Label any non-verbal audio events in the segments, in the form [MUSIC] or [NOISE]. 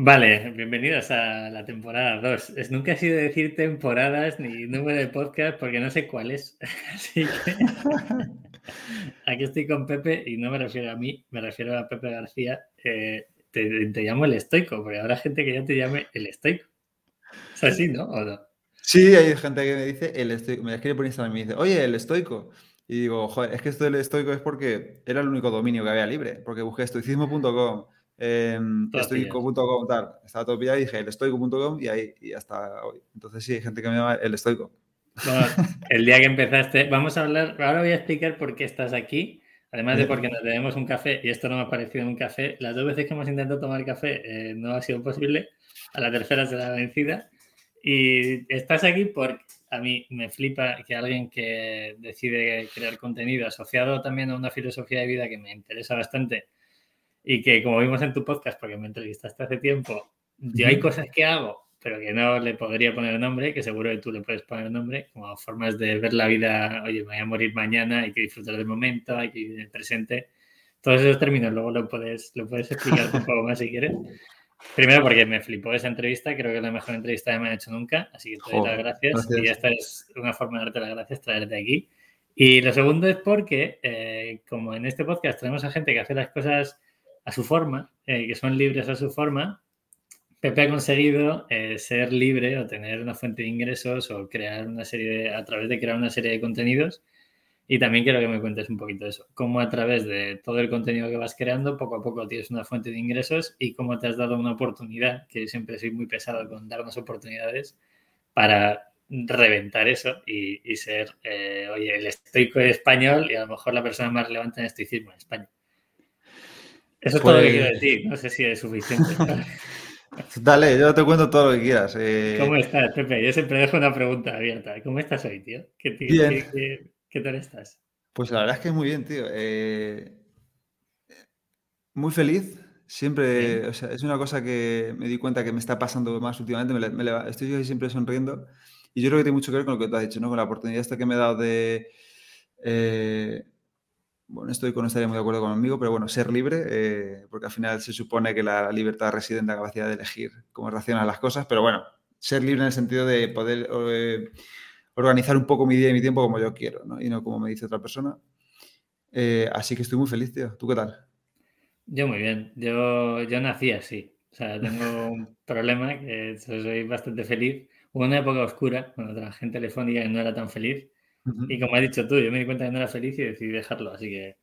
Vale, bienvenidos a la temporada 2. Es, nunca he sido decir temporadas ni número de podcast porque no sé cuál es. [LAUGHS] Así que [LAUGHS] aquí estoy con Pepe y no me refiero a mí, me refiero a Pepe García. Eh, te, llamo el estoico, porque habrá gente que ya te llame el estoico. ¿Es así, no? ¿O no? Sí, hay gente que me dice el estoico. Me escribe por Instagram y me dice, oye, el estoico. Y digo, joder, es que esto del estoico es porque era el único dominio que había libre, porque busqué estoicismo.com eh, estoico.com, tal. Estaba todo pillado y dije el estoico.com y ahí y hasta hoy. Entonces sí, hay gente que me llama el estoico. [LAUGHS] el día que empezaste, vamos a hablar, ahora voy a explicar por qué estás aquí. Además de porque nos debemos un café y esto no me ha parecido un café, las dos veces que hemos intentado tomar café eh, no ha sido posible, a la tercera será vencida. Y estás aquí porque a mí me flipa que alguien que decide crear contenido asociado también a una filosofía de vida que me interesa bastante, y que como vimos en tu podcast, porque me entrevistaste hace tiempo, yo hay cosas que hago, pero que no le podría poner nombre, que seguro que tú le puedes poner nombre, como formas de ver la vida, oye, me voy a morir mañana, hay que disfrutar del momento, hay que vivir el presente. Todos esos términos luego lo puedes, lo puedes explicar un poco más si quieres. Primero porque me flipó esa entrevista, creo que es la mejor entrevista que me han hecho nunca, así que te doy las gracias. Y esta es una forma de darte las gracias, traerte aquí. Y lo segundo es porque, eh, como en este podcast tenemos a gente que hace las cosas a su forma, eh, que son libres a su forma, Pepe ha conseguido eh, ser libre o tener una fuente de ingresos o crear una serie, a través de crear una serie de contenidos. Y también quiero que me cuentes un poquito de eso, cómo a través de todo el contenido que vas creando, poco a poco tienes una fuente de ingresos y cómo te has dado una oportunidad, que siempre soy muy pesado con darnos oportunidades para reventar eso y, ser, eh, oye, el estoico español y a lo mejor la persona más relevante en estoicismo en España. Eso es todo lo que quiero pues decir. No sé si es suficiente. [LAUGHS] Dale, yo te cuento todo lo que quieras. Eh. ¿Cómo estás, Pepe? Yo siempre dejo una pregunta abierta. ¿Cómo estás hoy, tío? ¿Qué, qué, tal estás? Pues la verdad es que muy bien, tío. Eh, muy feliz. Siempre, o sea, es una cosa que me di cuenta que me está pasando más últimamente. Me, estoy siempre sonriendo. Y yo creo que tiene mucho que ver con lo que tú has dicho, ¿no? Con la oportunidad esta que me he dado de... Eh, bueno, estoy con estaría muy de acuerdo conmigo, pero bueno, ser libre, eh, porque al final se supone que la libertad reside en la capacidad de elegir cómo reaccionar a las cosas, pero bueno, ser libre en el sentido de poder eh, organizar un poco mi día y mi tiempo como yo quiero, ¿no? Y no como me dice otra persona. Eh, así que estoy muy feliz, tío. ¿Tú qué tal? Yo muy bien. Yo, yo nací así. O sea, tengo un [LAUGHS] problema que soy bastante feliz. Hubo una época oscura cuando trabajé en Telefónica y no era tan feliz y como has dicho tú, yo me di cuenta que no era feliz y decidí dejarlo. Así que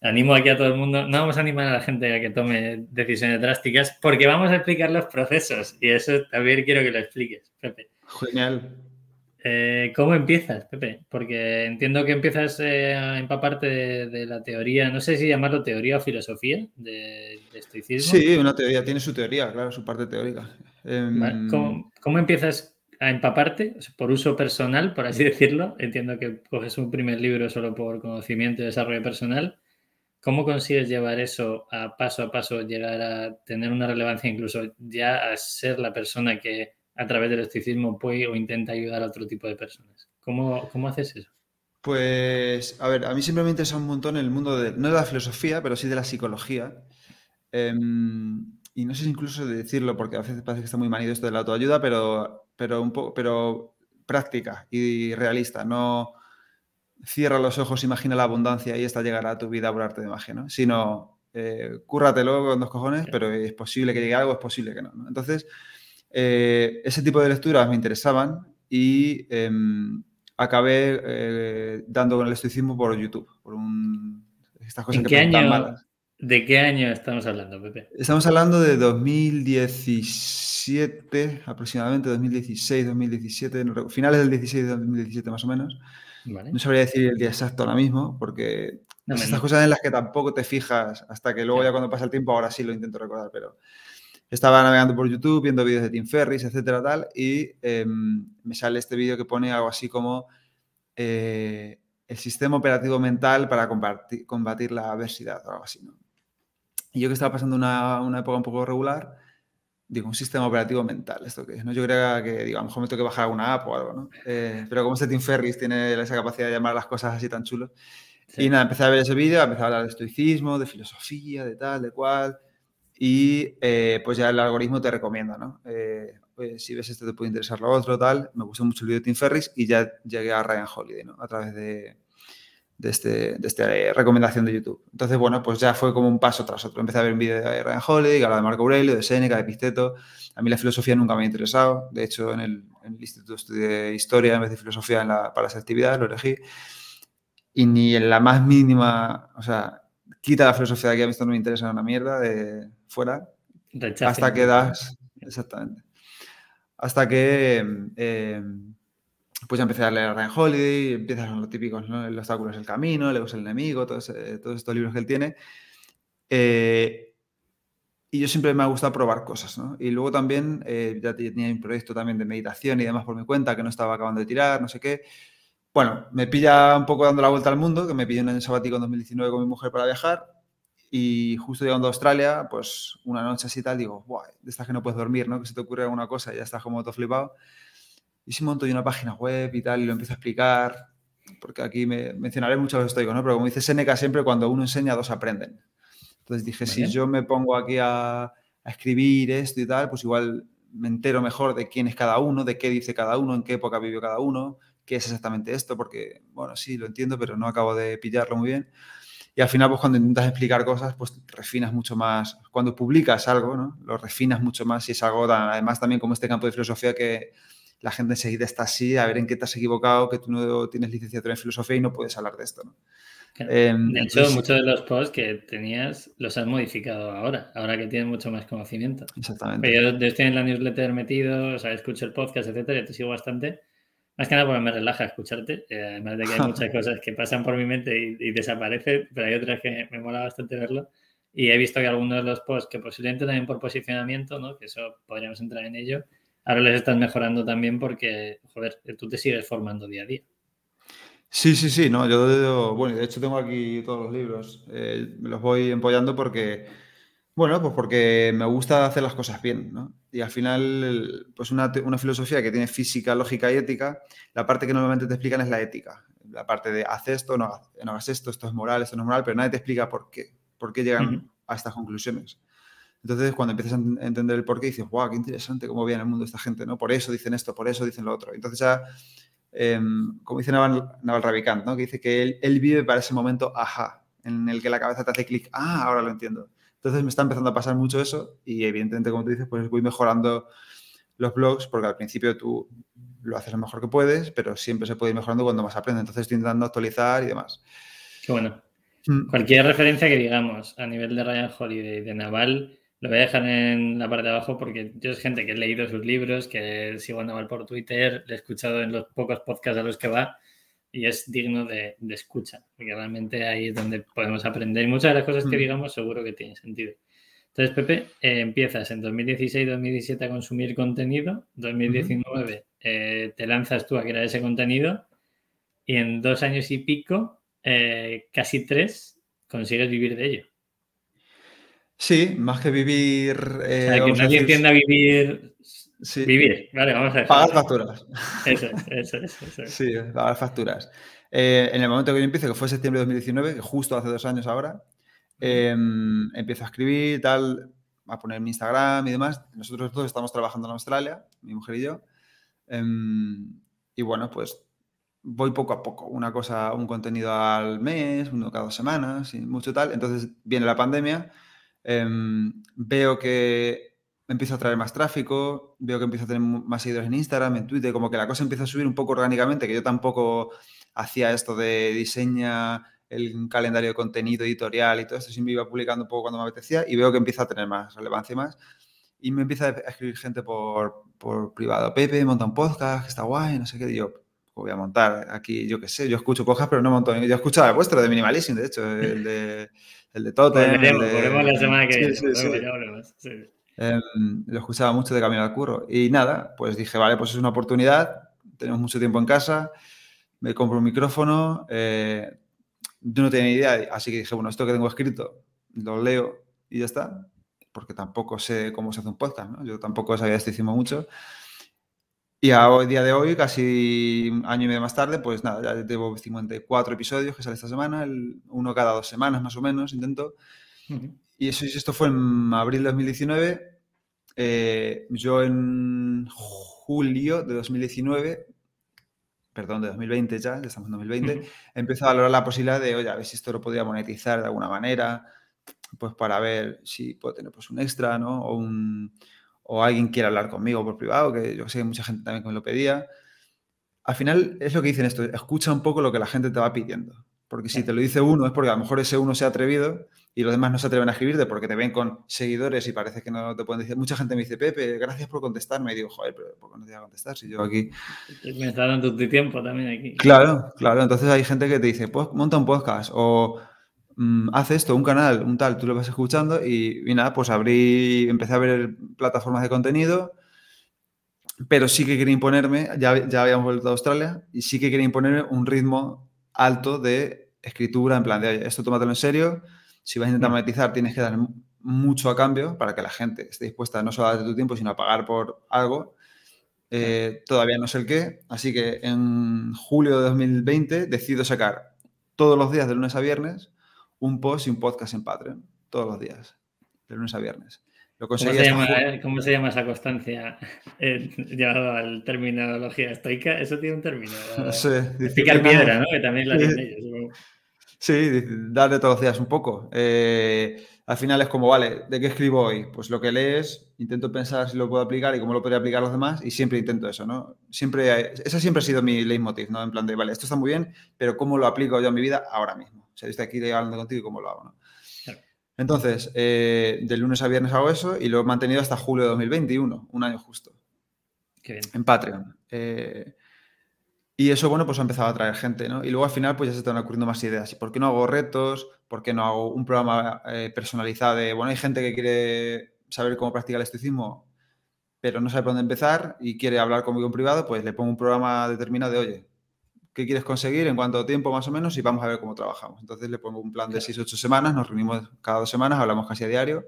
animo aquí a todo el mundo. No vamos a animar a la gente a que tome decisiones drásticas porque vamos a explicar los procesos. Y eso también quiero que lo expliques, Pepe. Genial. Eh, ¿Cómo empiezas, Pepe? Porque entiendo que empiezas eh, a empaparte de, la teoría, no sé si llamarlo teoría o filosofía de, estoicismo. Sí, una teoría, tiene su teoría, claro, su parte teórica. Em, ¿Cómo, ¿Cómo, empiezas a empaparte por uso personal, por así [LAUGHS] decirlo. Entiendo que coges un primer libro solo por conocimiento y desarrollo personal. ¿Cómo consigues llevar eso a paso a paso, llegar a tener una relevancia, incluso ya a ser la persona que a través del estoicismo puede o intenta ayudar a otro tipo de personas? ¿Cómo, cómo haces eso? Pues, a ver, a mí siempre me interesa un montón el mundo de, no de la filosofía, pero sí de la psicología. Em, y no sé incluso de decirlo, porque a veces parece que está muy manido esto de la autoayuda, pero pero, un poco, pero práctica y realista. No cierra los ojos, imagina la abundancia y esta llegará a tu vida por arte de magia, ¿no? Sino eh, cúrratelo con dos cojones, pero es posible que llegue algo, es posible que no. Entonces, eh, ese tipo de lecturas me interesaban y em, acabé eh, dando con el estoicismo por YouTube, por un, estas cosas ¿En que qué año, ¿De qué año estamos hablando, Pepe? Estamos hablando de 2017, aproximadamente, 2016, 2017, finales del 16 de 2017 más o menos. No sabría decir el día exacto ahora mismo, porque no, estas cosas en las que tampoco te fijas hasta que luego ya cuando pasa el tiempo, ahora sí lo intento recordar, pero estaba navegando por YouTube, viendo vídeos de Tim Ferris, etcétera, tal, y em, me sale este vídeo que pone algo así como eh, el sistema operativo mental para combatir, combatir la adversidad, o algo así, ¿no? Y yo que estaba pasando una, una, época un poco regular, digo, un sistema operativo mental, ¿esto qué es? ¿no? Yo creía que, digo, a lo mejor me tengo que bajar alguna app o algo, ¿no? [LAUGHS] Eh, pero como este Tim Ferris tiene esa capacidad de llamar las cosas así tan chulo. Y nada, empecé a ver ese vídeo, empecé a hablar de estoicismo, de filosofía, de tal, de cual. y eh, pues ya el algoritmo te recomienda, ¿no? Eh, pues, si ves esto te puede interesar lo otro, tal. Me gustó mucho el vídeo de Tim Ferris y ya llegué a Ryan Holiday, ¿no? A través de, de, este, de esta recomendación de YouTube. Entonces, bueno, pues ya fue como un paso tras otro. Empecé a ver un vídeo de Ryan Holiday, hablaba de Marco Aurelio, de Seneca, de Episteto. A mí la filosofía nunca me ha interesado. De hecho, en el, instituto estudié historia en vez de filosofía para las actividades, lo elegí. Y ni en la más mínima, o sea, quita la filosofía de aquí, a mí esto no me interesa una mierda, de fuera. hasta que das, exactamente. Hasta que eh, pues ya empecé a leer a Ryan Holiday, empiezas con lo típicos, ¿no? El obstáculo es el camino, el es el enemigo, todos, todos estos libros que él tiene. Eh, y yo siempre me ha gustado probar cosas, ¿no? Y luego también eh, ya tenía un proyecto también de meditación y demás por mi cuenta que no estaba acabando de tirar, no sé qué. Bueno, me pilla un poco dando la vuelta al mundo, que me pillé un año sabático en 2019 con mi mujer para viajar y justo llegando a Australia, pues una noche así tal, digo, Buah, de estas que no puedes dormir, ¿no? Que se te ocurre alguna cosa y ya estás como todo flipado. Y si monto yo una página web y tal y lo empiezo a explicar, porque aquí me mencionaré mucho a los estoicos, ¿no? Pero como dice Seneca, siempre cuando uno enseña, dos aprenden. Entonces dije, si yo me pongo aquí a, a escribir esto y tal, pues igual me entero mejor de quién es cada uno, de qué dice cada uno, en qué época vivió cada uno, qué es exactamente esto, porque, bueno, sí, lo entiendo, pero no acabo de pillarlo muy bien. Y al final, pues cuando intentas explicar cosas, pues refinas mucho más. Cuando publicas algo, ¿no? Lo refinas mucho más y es algo, además también como este campo de filosofía que la gente enseguida está así, a ver en qué te has equivocado, que tú no tienes licenciatura en filosofía y no puedes hablar de esto, ¿no? Em, de hecho, muchos de los posts que tenías los has modificado ahora, ahora que tienes mucho más conocimiento. Exactamente. Yo, estoy en la newsletter metido, o sea, escucho el podcast, etcétera, y te sigo bastante. Más que nada porque me relaja escucharte, eh, además de que hay muchas [LAUGHS] cosas que pasan por mi mente y, desaparecen, pero hay otras que me mola bastante verlo. Y he visto que algunos de los posts, que posiblemente también por posicionamiento, ¿no? que eso podríamos entrar en ello, ahora les estás mejorando también porque, joder, tú te sigues formando día a día. Sí, sí, sí, no, yo, bueno, de hecho tengo aquí todos los libros, eh, me los voy empollando porque, bueno, pues porque me gusta hacer las cosas bien, ¿no? Y al final, pues una, filosofía que tiene física, lógica y ética, la parte que normalmente te explican es la ética, la parte de haz esto, no, hagas esto, esto es moral, esto no es moral, pero nadie te explica por qué, por qué llegan a estas conclusiones. Entonces, cuando empiezas a entender el por qué, dices, wow, qué interesante cómo viene el mundo esta gente, ¿no? Por eso dicen esto, por eso dicen lo otro. Entonces ya, em, como dice Naval, Naval Ravikant, ¿no? Que dice que él, él, vive para ese momento, ajá, en el que la cabeza te hace clic, ah, ahora lo entiendo. Entonces me está empezando a pasar mucho eso y evidentemente, como tú dices, pues voy mejorando los blogs porque al principio tú lo haces lo mejor que puedes, pero siempre se puede ir mejorando cuando más aprendes. Entonces estoy intentando actualizar y demás. Qué bueno. Mm. Cualquier referencia que digamos a nivel de Ryan Holiday, de Naval, lo voy a dejar en la parte de abajo porque yo es gente que he leído sus libros, que sigo a Naval por Twitter, le he escuchado en los pocos podcasts a los que va y es digno de, escucha, porque realmente ahí es donde podemos aprender. Y muchas de las cosas que mm. digamos seguro que tienen sentido. Entonces, Pepe, eh, empiezas en 2016-2017 a consumir contenido, 2019 eh, te lanzas tú a crear ese contenido y en dos años y pico, eh, casi tres, consigues vivir de ello. Sí, más que vivir. Eh, que nadie entienda vivir. Vivir, vale, vamos a ver. Pagar facturas. Eso es, eso es. [LAUGHS] Sí, pagar facturas. Eh, en el momento que yo empiezo, que fue septiembre de 2019, que justo hace dos años ahora, em, empiezo a escribir, tal, a poner mi Instagram y demás. Nosotros todos estamos trabajando en Australia, mi mujer y yo. Em, y bueno, pues voy poco a poco, una cosa, un contenido al mes, uno cada dos semanas, y mucho tal. Entonces viene la pandemia Em, veo que empiezo a traer más tráfico, veo que empiezo a tener más seguidores en Instagram, en Twitter, como que la cosa empieza a subir un poco orgánicamente, que yo tampoco hacía esto de diseña el calendario de contenido editorial y todo esto, siempre iba publicando un poco cuando me apetecía y veo que empieza a tener más relevancia y más. Y me empieza a escribir gente por, por privado. Pepe, monta un podcast, está guay, no sé qué. Y yo, voy a montar aquí, yo qué sé, yo escucho podcast, pero no monto. Yo escuchaba el vuestro de Minimalism, de hecho, el de el de Totem. la semana que viene. Em, lo escuchaba mucho de camino al curro. Y nada, pues dije, vale, pues es una oportunidad. Tenemos mucho tiempo en casa. Me compro un micrófono. Eh, yo no tenía idea, así que dije, bueno, esto que tengo escrito, lo leo y ya está. Porque tampoco sé cómo se hace un podcast, ¿no? Yo tampoco sabía esto, hicimos mucho. Y a hoy, día de hoy, casi año y medio más tarde, pues nada, ya llevo 54 episodios que sale esta semana, uno cada dos semanas más o menos, intento. Y eso, esto fue en abril de 2019. Eh, yo en julio de 2019, perdón, de 2020 ya, ya estamos en 2020, he empezado a valorar la posibilidad de, oye, a ver si esto lo podía monetizar de alguna manera, pues para ver si puedo tener pues un extra, ¿no? O, un, o alguien quiere hablar conmigo por privado, que yo sé que mucha gente también me lo pedía. Al final es lo que dicen esto, escucha un poco lo que la gente te va pidiendo. Porque si te lo dice uno es porque a lo mejor ese uno se ha atrevido y los demás no se atreven a escribirte porque te ven con seguidores y parece que no te pueden decir. Mucha gente me dice, Pepe, gracias por contestarme. Y digo, joder, pero ¿por qué no te voy a contestar si yo aquí... Me está dando tu tiempo también aquí. Claro, claro. Entonces hay gente que te dice, pues monta un podcast o mm, haz esto, un canal, un tal, tú lo vas escuchando y, y nada, pues abrí, empecé a ver plataformas de contenido pero sí que quería imponerme, ya, ya habíamos vuelto a Australia, y sí que quería imponerme un ritmo alto de escritura, en plan de, esto tómatelo en serio, si vas a intentar mm. monetizar tienes que dar mucho a cambio para que la gente esté dispuesta no solo a darte tu tiempo, sino a pagar por algo. Eh, todavía no sé el qué, así que en julio de 2020 decido sacar todos los días de lunes a viernes un post y un podcast en Patreon, todos los días, de lunes a viernes. ¿Cómo, se llama, eh? ¿Cómo, se llama, esa constancia [LAUGHS] eh, llevado al terminología estoica? Eso tiene un término. [LAUGHS] No sé. Picar piedra, ¿no? Que también la tienen ellos. Sí, darle todos los días un poco. Eh, al final es como, vale, ¿de qué escribo hoy? Pues lo que lees, intento pensar si lo puedo aplicar y cómo lo podría aplicar a los demás y siempre intento eso, ¿no? Siempre, esa siempre ha sido mi leitmotiv, ¿no? En plan de, vale, esto está muy bien, pero ¿cómo lo aplico yo a mi vida ahora mismo? O sea, yo estoy aquí hablando contigo y cómo lo hago, ¿no? Entonces, eh, de lunes a viernes hago eso y lo he mantenido hasta julio de 2021, un año justo. Qué bien. En Patreon. Eh, y eso, bueno, pues ha empezado a atraer gente, ¿no? Y luego al final, pues ya se están ocurriendo más ideas. ¿Por qué no hago retos? ¿Por qué no hago un programa eh, personalizado de, bueno, hay gente que quiere saber cómo practicar el estoicismo, pero no sabe por dónde empezar y quiere hablar conmigo en privado, pues le pongo un programa determinado de, oye, qué quieres conseguir, en cuánto tiempo más o menos y vamos a ver cómo trabajamos. Entonces le pongo un plan de 6 o 8 semanas, nos reunimos cada dos semanas, hablamos casi a diario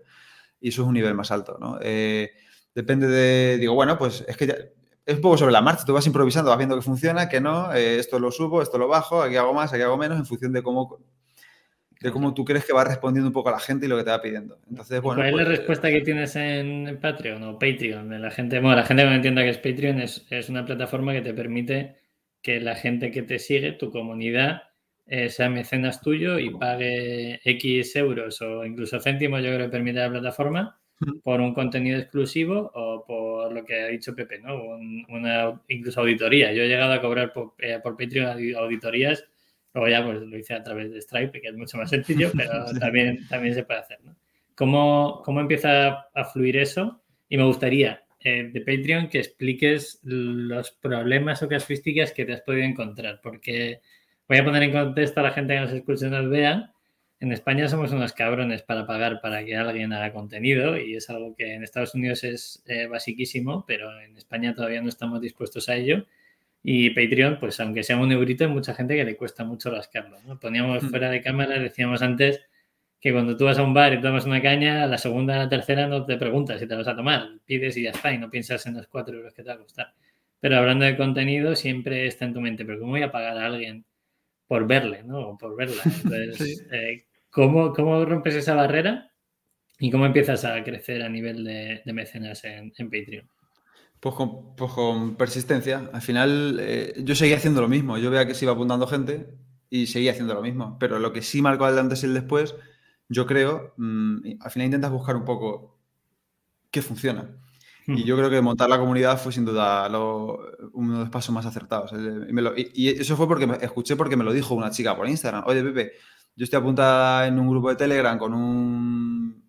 y eso es un nivel más alto. ¿no? Eh, depende de, digo, bueno, pues es que es un poco sobre la marcha, tú vas improvisando, vas viendo que funciona, que no, eh, esto lo subo, esto lo bajo, aquí hago más, aquí hago menos, en función de cómo, de cómo tú crees que va respondiendo un poco a la gente y lo que te va pidiendo. Entonces, bueno, ¿Cuál es la pues, respuesta que tienes en Patreon o Patreon? La gente, bueno, la gente que no entienda que es Patreon es, es una plataforma que te permite que la gente que te sigue, tu comunidad, eh, sea mecenas tuyo y pague X euros o incluso céntimos, yo creo que permite la plataforma, por un contenido exclusivo o por lo que ha dicho Pepe, ¿no? una incluso auditoría. Yo he llegado a cobrar por, eh, por Patreon auditorías, luego ya pues lo hice a través de Stripe, que es mucho más sencillo, [LAUGHS] pero también, también se puede hacer, ¿no? ¿Cómo, ¿Cómo empieza a fluir eso? Y me gustaría eh, de Patreon que expliques los problemas o casuísticas que te has podido encontrar, porque voy a poner en contexto a la gente que nos escucha y nos vea. En España somos unos cabrones para pagar para que alguien haga contenido y es algo que en Estados Unidos es eh, basiquísimo, pero en España todavía no estamos dispuestos a ello. Y Patreon, pues aunque sea un eurito, hay mucha gente que le cuesta mucho rascarlo. Poníamos mm. fuera de cámara, decíamos antes, que cuando tú vas a un bar y tomas una caña, la segunda, la tercera no te preguntas si te vas a tomar, pides y ya está, y no piensas en los cuatro euros que te va a costar. Pero hablando de contenido, siempre está en tu mente, pero ¿cómo voy a pagar a alguien por verle, ¿no? O por verla. [LAUGHS] Entonces, eh, ¿cómo, rompes esa barrera y cómo empiezas a crecer a nivel de, mecenas en, Patreon? Pues con, persistencia. Al final, eh, yo seguía haciendo lo mismo. Yo veía que se iba apuntando gente y seguía haciendo lo mismo. Pero lo que sí marcó el antes y el después yo creo, mm, al final intentas buscar un poco qué funciona. Y yo creo que montar la comunidad fue sin duda uno de los pasos más acertados. Y, eso fue porque me, escuché porque me lo dijo una chica por Instagram. Oye, Pepe, yo estoy apuntada en un grupo de Telegram con un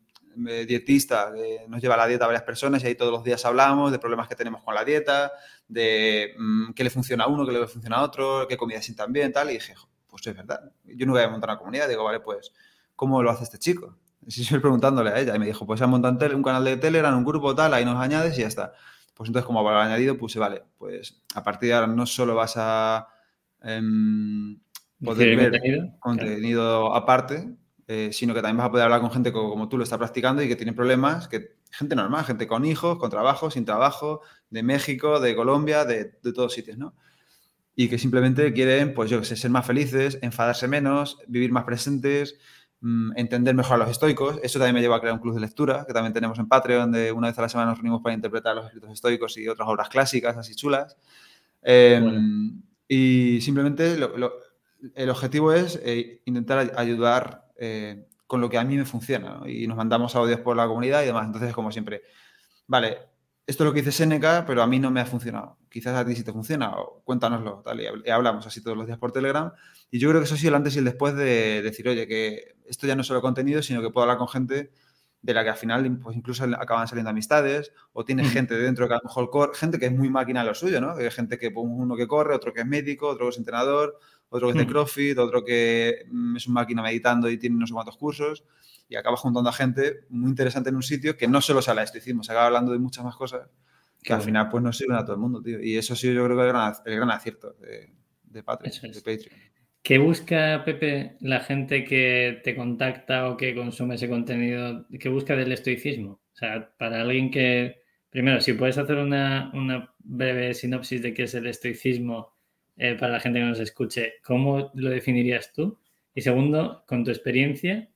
eh, dietista que nos lleva la dieta a varias personas y ahí todos los días hablamos de problemas que tenemos con la dieta, de mm, qué le funciona a uno, qué le funciona a otro, qué comida sientan bien, tal. Y dije, pues es verdad. Yo nunca voy a montar una comunidad. Digo, vale, pues ¿cómo lo hace este chico? [LAUGHS] Y estoy preguntándole a ella y me dijo, pues ha montado un canal de Telegram, un grupo tal, ahí nos añades y ya está. Pues entonces como haber añadido puse, vale, pues a partir de ahora no solo vas a em, poder ver contenido, aparte, eh, sino que también vas a poder hablar con gente como, tú lo estás practicando y que tiene problemas, que gente normal, gente con hijos, con trabajo, sin trabajo, de México, de Colombia, de, de todos sitios, ¿no? Y que simplemente quieren, pues yo que sé, ser más felices, enfadarse menos, vivir más presentes, entender mejor a los estoicos. Eso también me lleva a crear un club de lectura, que también tenemos en Patreon, donde una vez a la semana nos reunimos para interpretar los escritos estoicos y otras obras clásicas, así chulas. Em, y simplemente el objetivo es eh, intentar ayudar eh, con lo que a mí me funciona. Y nos mandamos audios por la comunidad y demás. Entonces, como siempre, vale, esto es lo que dice Seneca, pero a mí no me ha funcionado. Quizás a ti sí te funciona, o cuéntanoslo, tal, y hablamos así todos los días por Telegram. Y yo creo que eso ha sido el antes y el después de decir, oye, que esto ya no es solo contenido, sino que puedo hablar con gente de la que al final pues incluso acaban saliendo amistades, o tienes gente dentro que a lo mejor corre, gente que es muy máquina lo suyo, ¿no? Hay gente que pues, uno que corre, otro que es médico, otro que es entrenador, otro que es de CrossFit, otro que mm, es una máquina meditando y tiene no sé cuántos cursos, y acaba juntando a gente muy interesante en un sitio que no solo habla de estoicismo, se acaba hablando de muchas más cosas que al final pues no sirven a todo el mundo, tío. Y eso ha sido yo creo que el gran, el gran acierto de, de Patreon, de Patreon. ¿Qué busca, Pepe, la gente que te contacta o que consume ese contenido? ¿Qué busca del estoicismo? O sea, para alguien que, primero, si puedes hacer una, breve sinopsis de qué es el estoicismo eh, para la gente que nos escuche, ¿cómo lo definirías tú? Y segundo, con tu experiencia,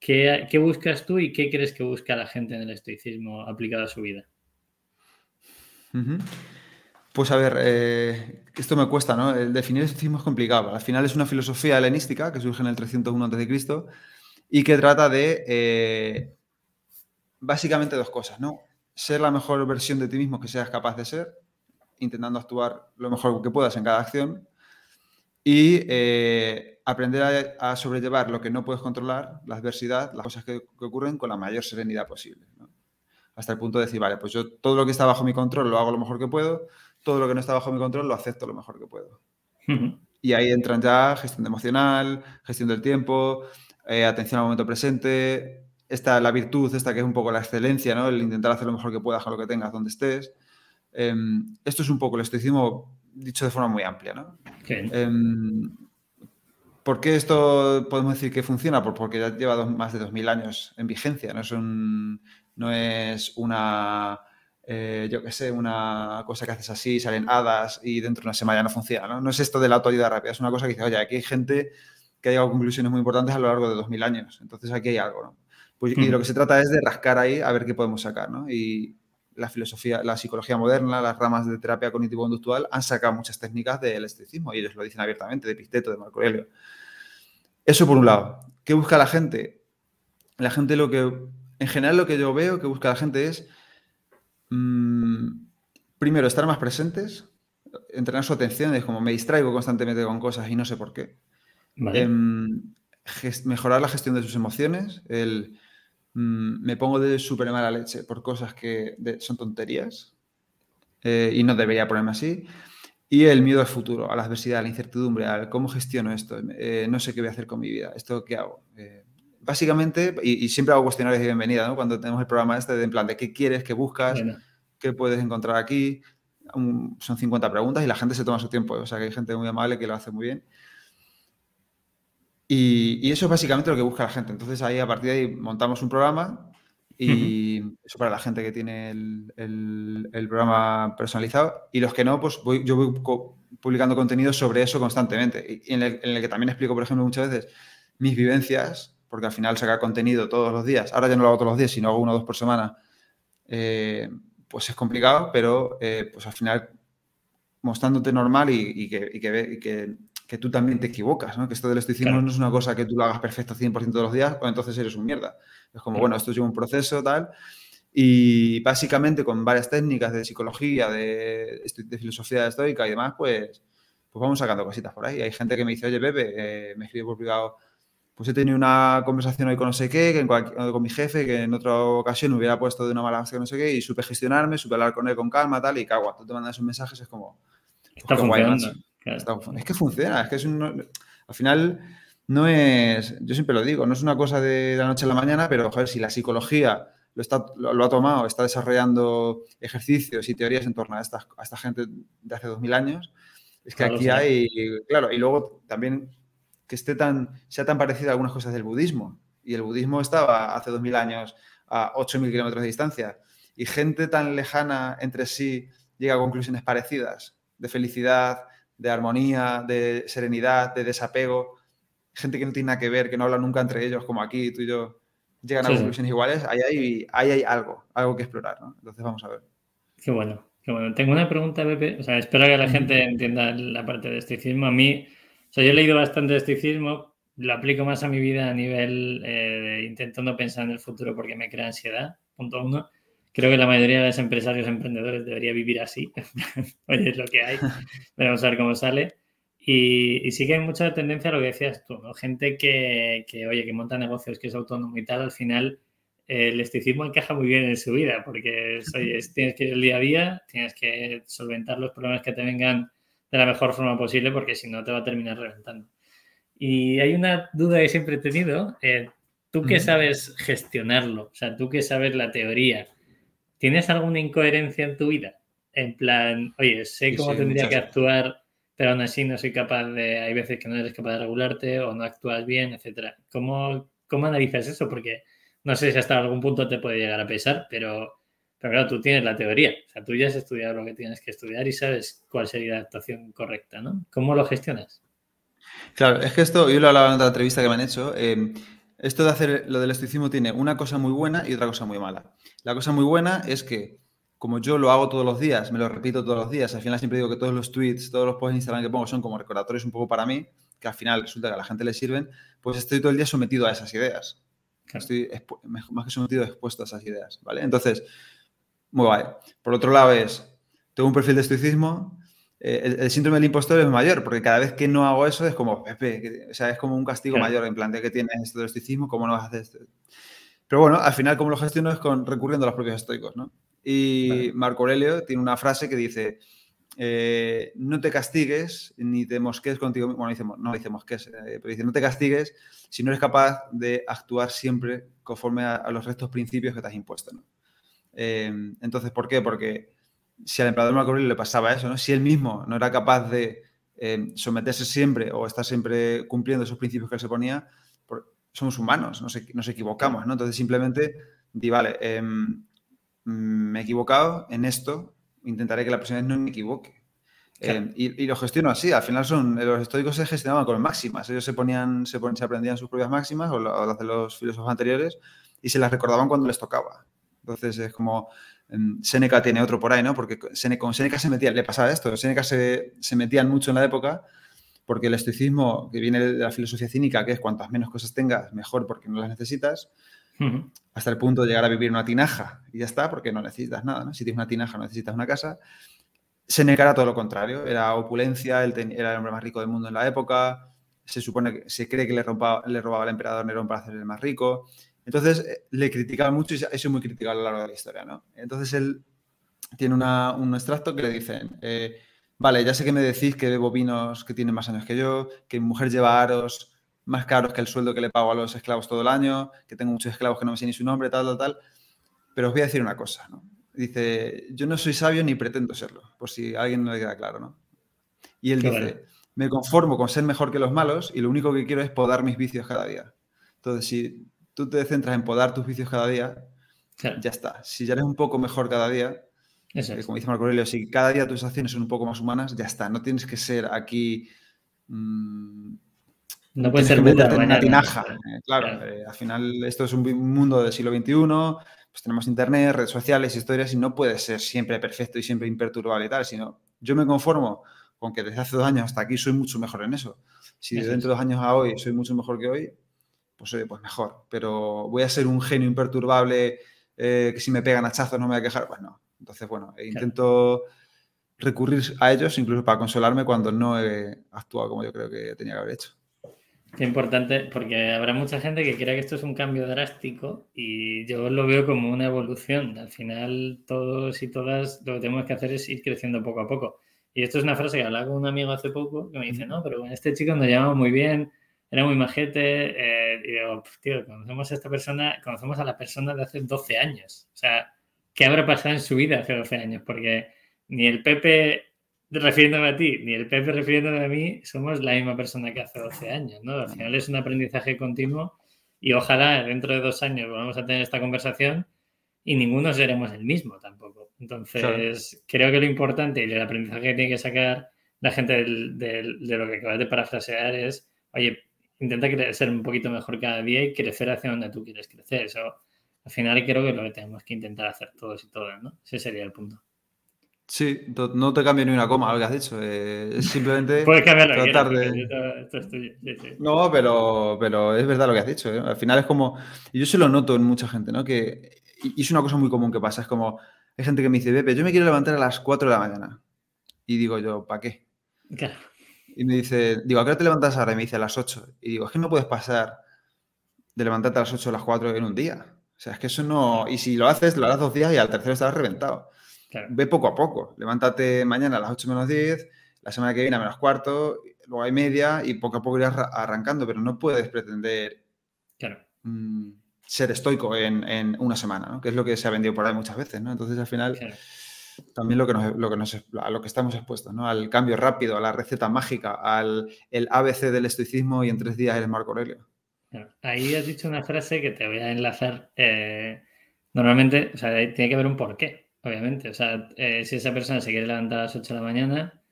¿qué, buscas tú y qué crees que busca la gente en el estoicismo aplicado a su vida? Pues a ver, eh, esto me cuesta, ¿no? El definir estoicismo es complicado. Al final es una filosofía helenística que surge en el 301 a.C. y que trata de eh, básicamente dos cosas, ¿no? Ser la mejor versión de ti mismo que seas capaz de ser, intentando actuar lo mejor que puedas en cada acción y eh, aprender a, sobrellevar lo que no puedes controlar, la adversidad, las cosas que, que ocurren con la mayor serenidad posible. ¿no? hasta el punto de decir, vale, pues yo todo lo que está bajo mi control lo hago lo mejor que puedo, todo lo que no está bajo mi control lo acepto lo mejor que puedo. Y ahí entran ya gestión emocional, gestión del tiempo, eh, atención al momento presente, esta, la virtud, esta que es un poco la excelencia, ¿no? El intentar hacer lo mejor que puedas con lo que tengas donde estés. Em, esto es un poco el estoicismo dicho de forma muy amplia, ¿no? Em, ¿Por qué esto podemos decir que funciona? Porque ya lleva más de 2.000 años en vigencia, no es un, no es una, eh, yo qué sé, una cosa que haces así, salen hadas y dentro de una semana ya no funciona, ¿no? No es esto de la autoayuda rápida, es una cosa que dice, oye, aquí hay gente que ha llegado a conclusiones muy importantes a lo largo de 2000 años, entonces aquí hay algo, ¿no? Pues, Y lo que se trata es de rascar ahí a ver qué podemos sacar, ¿no? Y la filosofía, la psicología moderna, las ramas de terapia cognitivo-conductual han sacado muchas técnicas del estoicismo y ellos lo dicen abiertamente, de Pisteto, de Marco Aurelio. Eso por un lado. ¿Qué busca la gente? La gente lo que en general lo que yo veo que busca la gente es, mm, primero, estar más presentes, entrenar su atención, es como me distraigo constantemente con cosas y no sé por qué. Em, mejorar la gestión de sus emociones, el mm, me pongo de súper mala leche por cosas que son tonterías eh, y no debería ponerme así. Y el miedo al futuro, a la adversidad, a la incertidumbre, al cómo gestiono esto, eh, no sé qué voy a hacer con mi vida, esto qué hago. Eh, básicamente, y, siempre hago cuestionarios de bienvenida, ¿no? Cuando tenemos el programa este de en plan de qué quieres, qué buscas, qué puedes encontrar aquí. son 50 preguntas y la gente se toma su tiempo. O sea que hay gente muy amable que lo hace muy bien. Y, eso es básicamente lo que busca la gente. Entonces ahí a partir de ahí montamos un programa y eso para la gente que tiene el, programa personalizado. Y los que no, pues voy, yo voy publicando contenido sobre eso constantemente. Y en el, en el que también explico, por ejemplo, muchas veces mis vivencias porque al final sacar contenido todos los días, ahora ya no lo hago todos los días, sino hago uno o dos por semana, eh, pues es complicado, pero eh, pues al final mostrándote normal y, que, que, tú también te equivocas, ¿no? Que esto del estoicismo no es una cosa que tú lo hagas perfecto 100% de los días, o entonces eres un mierda. Es como, bueno, esto es un proceso, tal, y básicamente con varias técnicas de psicología, de, de filosofía estoica y demás, pues, pues vamos sacando cositas por ahí. Hay gente que me dice, oye, Pepe, eh, me escribe por privado, pues he tenido una conversación hoy con no sé qué, con mi jefe, que en otra ocasión me hubiera puesto de una mala que no sé qué, y supe gestionarme, supe hablar con él con calma, tal, y cago, tú te mandas un mensaje, es como... Pues está funcionando. es que funciona, es que es un... Al final no es, yo siempre lo digo, no es una cosa de la noche a la mañana, pero joder, si la psicología lo, está, lo, ha tomado, está desarrollando ejercicios y teorías en torno a esta, a esta gente de hace dos mil años, es que aquí hay, claro, y luego también que esté tan, sea tan parecido a algunas cosas del budismo. Y el budismo estaba hace 2000 años a 8000 kilómetros de distancia. Y gente tan lejana entre sí llega a conclusiones parecidas de felicidad, de armonía, de serenidad, de desapego. gente que no tiene nada que ver, que no habla nunca entre ellos, como aquí, tú y yo, llegan a conclusiones iguales, ahí hay, ahí hay algo, algo que explorar, ¿no? Entonces vamos a ver. Qué bueno, qué bueno. Tengo una pregunta, Pepe. O sea, espero que la gente entienda la parte de estoicismo. A mí, o sea, yo he leído bastante estoicismo, lo aplico más a mi vida a nivel eh, intentando pensar en el futuro porque me crea ansiedad, punto uno. Creo que la mayoría de los empresarios emprendedores debería vivir así. [LAUGHS] Oye, es lo que hay. [LAUGHS] Vamos a ver cómo sale. Y, sí que hay mucha tendencia a lo que decías tú, ¿no? Gente que, que, oye, que monta negocios, que es autónomo y tal, al final el esticismo encaja muy bien en su vida, porque oye, tienes que ir el día a día, tienes que solventar los problemas que te vengan de la mejor forma posible, porque si no te va a terminar reventando. Y hay una duda que siempre he tenido, eh, tú que sabes gestionarlo, o sea, tú que sabes la teoría, ¿tienes alguna incoherencia en tu vida? En plan, oye, sé cómo tendría que actuar, pero aún así no soy capaz de, hay veces que no eres capaz de regularte o no actúas bien, etcétera. ¿Cómo, ¿Cómo analizas eso? Porque no sé si hasta algún punto te puede llegar a pesar, pero, pero claro, tú tienes la teoría. O sea, tú ya has estudiado lo que tienes que estudiar y sabes cuál sería la actuación correcta, ¿no? ¿Cómo lo gestionas? Claro, es que esto, yo lo hablaba en otra entrevista que me han hecho. Eh, esto de hacer lo del estoicismo tiene una cosa muy buena y otra cosa muy mala. La cosa muy buena es que, como yo lo hago todos los días, me lo repito todos los días, al final siempre digo que todos los tweets, todos los posts de Instagram que pongo son como recordatorios un poco para mí, que al final resulta que a la gente le sirven, pues estoy todo el día sometido a esas ideas. Estoy más que sometido expuesto a esas ideas, ¿vale? Entonces, muy guay. Por otro lado es, tengo un perfil de estoicismo, eh, el, síndrome del impostor es mayor, porque cada vez que no hago eso es como, Pepe, o sea, es como un castigo mayor en plan de que tienes esto del estoicismo, ¿cómo no vas a hacer esto? Pero bueno, al final, como lo gestiono es con, recurriendo a los propios estoicos, ¿no? Y Marco Aurelio tiene una frase que dice, eh, no te castigues ni te mosques contigo mismo. Bueno, no dice mosques, eh, pero dice, no te castigues si no eres capaz de actuar siempre conforme a, los restos principios que te has impuesto. Eh, entonces, ¿por qué? Porque si al emperador Marco Aurelio le pasaba eso, ¿no? si él mismo no era capaz de someterse siempre o estar siempre cumpliendo esos principios que él se ponía, somos humanos, nos, nos equivocamos. ¿no? Entonces, simplemente di, vale, em, me he equivocado en esto, intentaré que la próxima vez no me equivoque. Eh, y, lo gestiono así, al final son, los estoicos se gestionaban con máximas, ellos se ponían, se, se aprendían sus propias máximas o, las de los filósofos anteriores y se las recordaban cuando les tocaba. Entonces es como, em, Séneca tiene otro por ahí, ¿no? Porque con Séneca se metía, le pasaba esto, Séneca se, se metían mucho en la época porque el estoicismo que viene de la filosofía cínica, que es cuantas menos cosas tengas, mejor porque no las necesitas, hasta el punto de llegar a vivir una tinaja y ya está, porque no necesitas nada, ¿no? Si tienes una tinaja no necesitas una casa. Seneca era todo lo contrario, era opulencia, él era el hombre más rico del mundo en la época, se supone que se cree que le, le robaba al emperador Nerón para hacerle más rico. Entonces eh, le criticaba mucho y eso es muy criticado a lo largo de la historia, ¿no? Entonces él tiene un extracto que le dicen, eh, vale, ya sé que me decís que bebo vinos que tienen más años que yo, que mi mujer lleva aros más caros que el sueldo que le pago a los esclavos todo el año, que tengo muchos esclavos que no me sé ni su nombre, tal, tal, tal. Pero os voy a decir una cosa, ¿no? Dice, yo no soy sabio ni pretendo serlo, por si a alguien no le queda claro, ¿no? Y él dice, me conformo con ser mejor que los malos y lo único que quiero es podar mis vicios cada día. Entonces, si tú te centras en podar tus vicios cada día, ya está. Si ya eres un poco mejor cada día, eh, como dice Marco Aurelio, si cada día tus acciones son un poco más humanas, ya está. No tienes que ser aquí... Mm, no puede ser una tinaja. Eh, claro, eh, al final esto es un mundo del siglo XXI, pues tenemos internet, redes sociales, historias, y no puede ser siempre perfecto y siempre imperturbable y tal, sino yo me conformo con que desde hace dos años hasta aquí soy mucho mejor en eso. Si de dentro de dos años a hoy soy mucho mejor que hoy, pues oye, pues mejor. Pero voy a ser un genio imperturbable eh, que si me pegan hachazos no me voy a quejar, pues no. Entonces, bueno, intento recurrir a ellos incluso para consolarme cuando no he actuado como yo creo que tenía que haber hecho. Qué importante, porque habrá mucha gente que crea que esto es un cambio drástico y yo lo veo como una evolución. Al final, todos y todas lo que tenemos que hacer es ir creciendo poco a poco. Y esto es una frase que hablaba con un amigo hace poco que me dice, no, pero este chico nos llamaba muy bien, era muy majete. Eh", y digo, tío, conocemos a esta persona, conocemos a la persona de hace 12 años. O sea, ¿qué habrá pasado en su vida hace 12 años? Porque ni el Pepe refiriéndome a ti, ni el Pepe refiriéndome a mí, somos la misma persona que hace 12 años, ¿no? Al final es un aprendizaje continuo y ojalá dentro de dos años vamos a tener esta conversación y ninguno seremos el mismo tampoco. Entonces, creo que lo importante y el aprendizaje que tiene que sacar la gente de lo que acabas de parafrasear es, oye, intenta ser un poquito mejor cada día y crecer hacia donde tú quieres crecer. Eso al final creo que es lo que tenemos que intentar hacer todos y todas, ¿no? Ese sería el punto. Sí, no te cambio ni una coma lo que has dicho. Eh, es simplemente [LAUGHS] Puedes cambiarlo tratar de... No, pero, pero es verdad lo que has dicho. ¿eh? Al final es como... Y yo se lo noto en mucha gente, ¿no? Que... Y es una cosa muy común que pasa. Es como... Hay gente que me dice, Pepe, yo me quiero levantar a las 4 de la mañana. Y digo yo, ¿para qué? Claro. Y me dice, digo, ¿a qué hora te levantas ahora? Y me dice, a las 8. Y digo, es que no puedes pasar de levantarte a las 8 a las 4 en un día. O sea, es que eso no... Y si lo haces, lo harás dos días y al tercero estarás reventado. Ve poco a poco. Levántate mañana a las 8 menos 10, la semana que viene a menos cuarto, luego hay media y poco a poco irás arrancando, pero no puedes pretender mm, ser estoico en, una semana, que es lo que se ha vendido por ahí muchas veces. ¿no? Entonces, al final, también lo que, nos, lo que nos, a lo que estamos expuestos, ¿no? al cambio rápido, a la receta mágica, al el ABC del estoicismo y en tres días eres Marco Aurelio. Ahí has dicho una frase que te voy a enlazar. Eh, normalmente, o sea, tiene que haber un porqué obviamente. O sea, eh, si esa persona se quiere levantar a las 8 de la mañana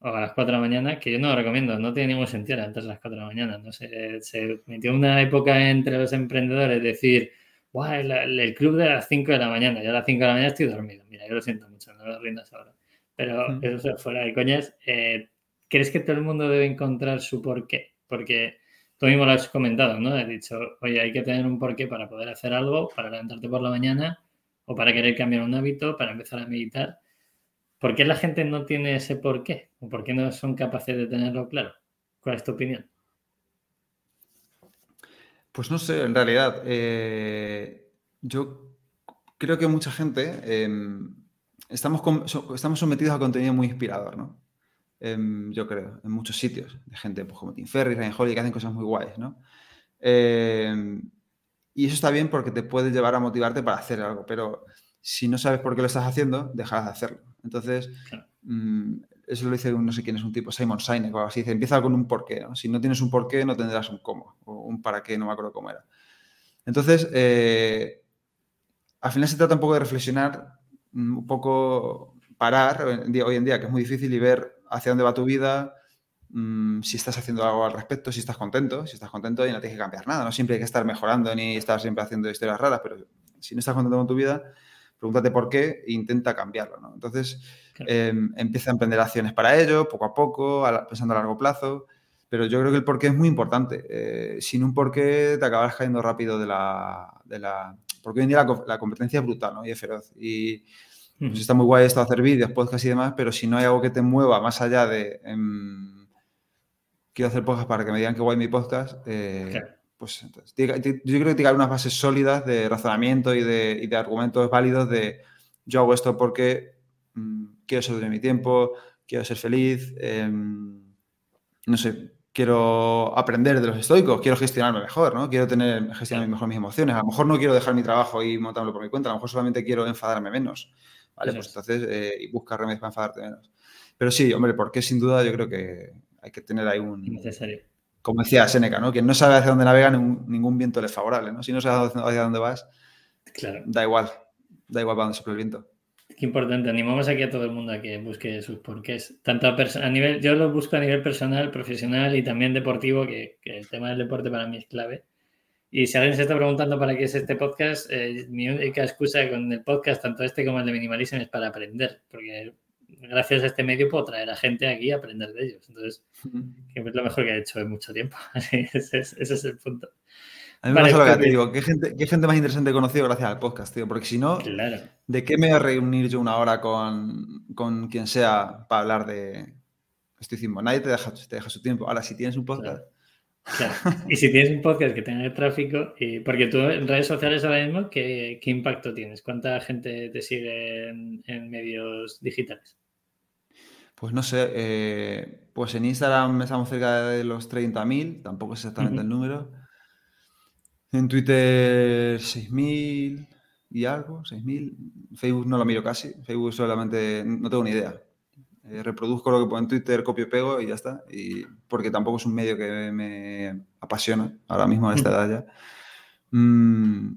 o a las 4 de la mañana, que yo no lo recomiendo, no tiene ningún sentido levantarse a las 4 de la mañana. ¿no? Se, se metió una época entre los emprendedores decir, guau, el, club de las 5 de la mañana, yo a las 5 de la mañana estoy dormido. Mira, yo lo siento mucho, no lo rindas ahora. Pero mm. eso eso fuera de coñas. Eh, ¿Crees que todo el mundo debe encontrar su porqué? Porque tú mismo lo has comentado, ¿no? Has dicho, oye, hay que tener un porqué para poder hacer algo, para levantarte por la mañana o para querer cambiar un hábito, para empezar a meditar. ¿Por qué la gente no tiene ese por qué? ¿O por qué no son capaces de tenerlo claro? ¿Cuál es tu opinión? Pues no sé, en realidad, eh, yo creo que mucha gente em, estamos, estamos sometidos a contenido muy inspirador, ¿no? Em, yo creo, en muchos sitios, de gente pues, como Tim Ferriss, Ryan Holiday, que hacen cosas muy guays, ¿no? Em, y eso está bien porque te puede llevar a motivarte para hacer algo, pero si no sabes por qué lo estás haciendo, dejarás de hacerlo. Entonces, mm, eso lo dice no sé quién es un tipo, Simon Sinek o algo así, dice, empieza con un porqué. Si no tienes un porqué, no tendrás un cómo, un para qué, no me acuerdo cómo era. Entonces, eh, al final se trata un poco de reflexionar, un poco parar hoy en día, que es muy difícil, y ver hacia dónde va tu vida, Mm, si estás haciendo algo al respecto, si estás contento, si estás contento y no tienes que cambiar nada, no siempre hay que estar mejorando ni estar siempre haciendo historias raras, pero si no estás contento con tu vida, pregúntate por qué e intenta cambiarlo, ¿no? Entonces, em, empieza a emprender acciones para ello, poco a poco, pensando a largo plazo, pero yo creo que el porqué es muy importante. Eh, sin un porqué te acabas cayendo rápido de la... De la porque hoy en día la, competencia es brutal, ¿no? Y es feroz. Y pues, está muy guay esto de hacer vídeos, podcasts y demás, pero si no hay algo que te mueva más allá de... Em, quiero hacer podcast para que me digan que guay mi podcast, eh, pues entonces, yo creo que tiene que haber unas bases sólidas de razonamiento y de, argumentos válidos de yo hago esto porque mm, quiero ser de mi tiempo, quiero ser feliz, em, no sé, quiero aprender de los estoicos, quiero gestionarme mejor, ¿no? Quiero tener, gestionar mejor mis emociones. A lo mejor no quiero dejar mi trabajo y montarlo por mi cuenta, a lo mejor solamente quiero enfadarme menos, ¿vale? Pues entonces, eh, y buscar remedios para enfadarte menos. Pero sí, hombre, porque sin duda yo creo que, hay que tener ahí un... Necesario. Como decía Seneca, ¿no? Quien no sabe hacia dónde navega, ningún, viento le es favorable, ¿no? Si no sabes hacia dónde vas, claro. da igual. Da igual para dónde sopla el viento. Qué importante. Animamos aquí a todo el mundo a que busque sus porqués. Tanto a, nivel, yo lo busco a nivel personal, profesional y también deportivo, que, el tema del deporte para mí es clave. Y si alguien se está preguntando para qué es este podcast, eh, mi única excusa con el podcast, tanto este como el de Minimalism, es para aprender. Porque gracias a este medio puedo traer a gente aquí a aprender de ellos. Entonces, que es lo mejor que he hecho en mucho tiempo. [LAUGHS] ese, es, el punto. A mí me pasa lo que te digo, ¿qué gente, ¿qué gente más interesante he conocido gracias al podcast, tío? Porque si no, ¿de qué me voy a reunir yo una hora con, con quien sea para hablar de estoicismo? Nadie te deja, te deja su tiempo. Ahora, si tienes un podcast... Claro. Y si tienes un podcast que tenga tráfico, y, porque tú en redes sociales ahora mismo, ¿qué, qué impacto tienes? ¿Cuánta gente te sigue en medios digitales? Pues no sé, eh, pues en Instagram estamos cerca de los 30.000, tampoco es exactamente el número. En Twitter 6.000 y algo, 6.000. Facebook no lo miro casi, Facebook solamente no tengo ni idea. Eh, reproduzco lo que pongo en Twitter, copio y pego y ya está. Y porque tampoco es un medio que me apasiona ahora mismo a esta edad ya. Mm,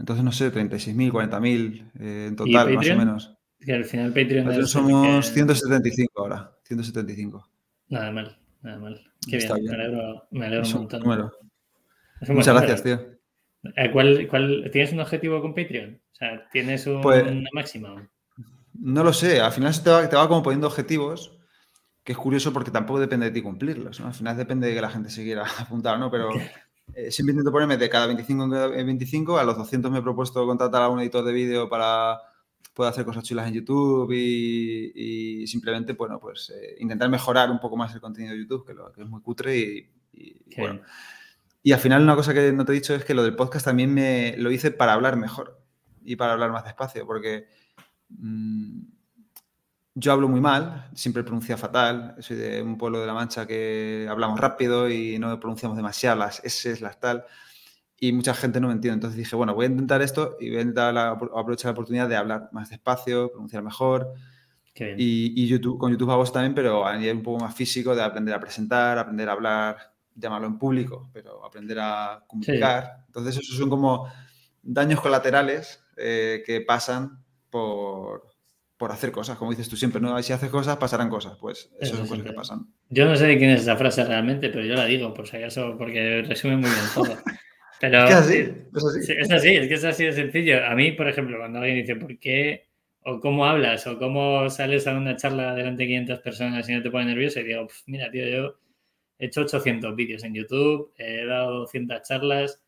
entonces, no sé, 36.000, 40.000 eh, en total, más o menos. Que al final Patreon... somos 175 ahora, 175. Nada mal, Nada mal. Qué bien. Me alegro, me alegro un montón. Muchas gracias, tío. Eh, ¿Cuál, cuál, tienes un objetivo con Patreon? O sea, ¿tienes un, pues, una máxima? No lo sé. Al final te va, te va como poniendo objetivos que es curioso porque tampoco depende de ti cumplirlos. Al final depende de que la gente se quiera [LAUGHS] apuntar, ¿no? Pero eh, siempre intento ponerme de cada 25 en 25. A los 200 me he propuesto contratar a un editor de vídeo para poder hacer cosas chulas en YouTube y, simplemente, bueno, pues eh, intentar mejorar un poco más el contenido de YouTube, que, lo, que es muy cutre y, bueno. Y al final una cosa que no te he dicho es que lo del podcast también me lo hice para hablar mejor y para hablar más despacio, porque... Mm, yo hablo muy mal, siempre pronuncio fatal. Soy de un pueblo de La Mancha que hablamos rápido y no pronunciamos demasiado las S, las tal. Y mucha gente no me entiende. Entonces dije, bueno, voy a intentar esto y voy a intentar aprovechar la oportunidad de hablar más despacio, pronunciar mejor. Y, YouTube, con YouTube hago eso también, pero a nivel un poco más físico, de aprender a presentar, aprender a hablar, llamarlo en público, pero aprender a comunicar. Entonces, esos son como daños colaterales eh, que pasan por, por hacer cosas, como dices tú siempre, ¿no? Si haces cosas, pasarán cosas. Pues eso, son cosas que pasan. Yo no sé de quién es esa frase realmente, pero yo la digo, por si acaso, porque resume muy bien todo. [LAUGHS] Pero, es, así, es así. Es así, es que es así de sencillo. A mí, por ejemplo, cuando alguien dice, ¿por qué? O cómo hablas, o cómo sales a una charla delante de 500 personas y no te pone nervioso, y digo, mira, tío, yo he hecho 800 vídeos en YouTube, he dado 200 charlas,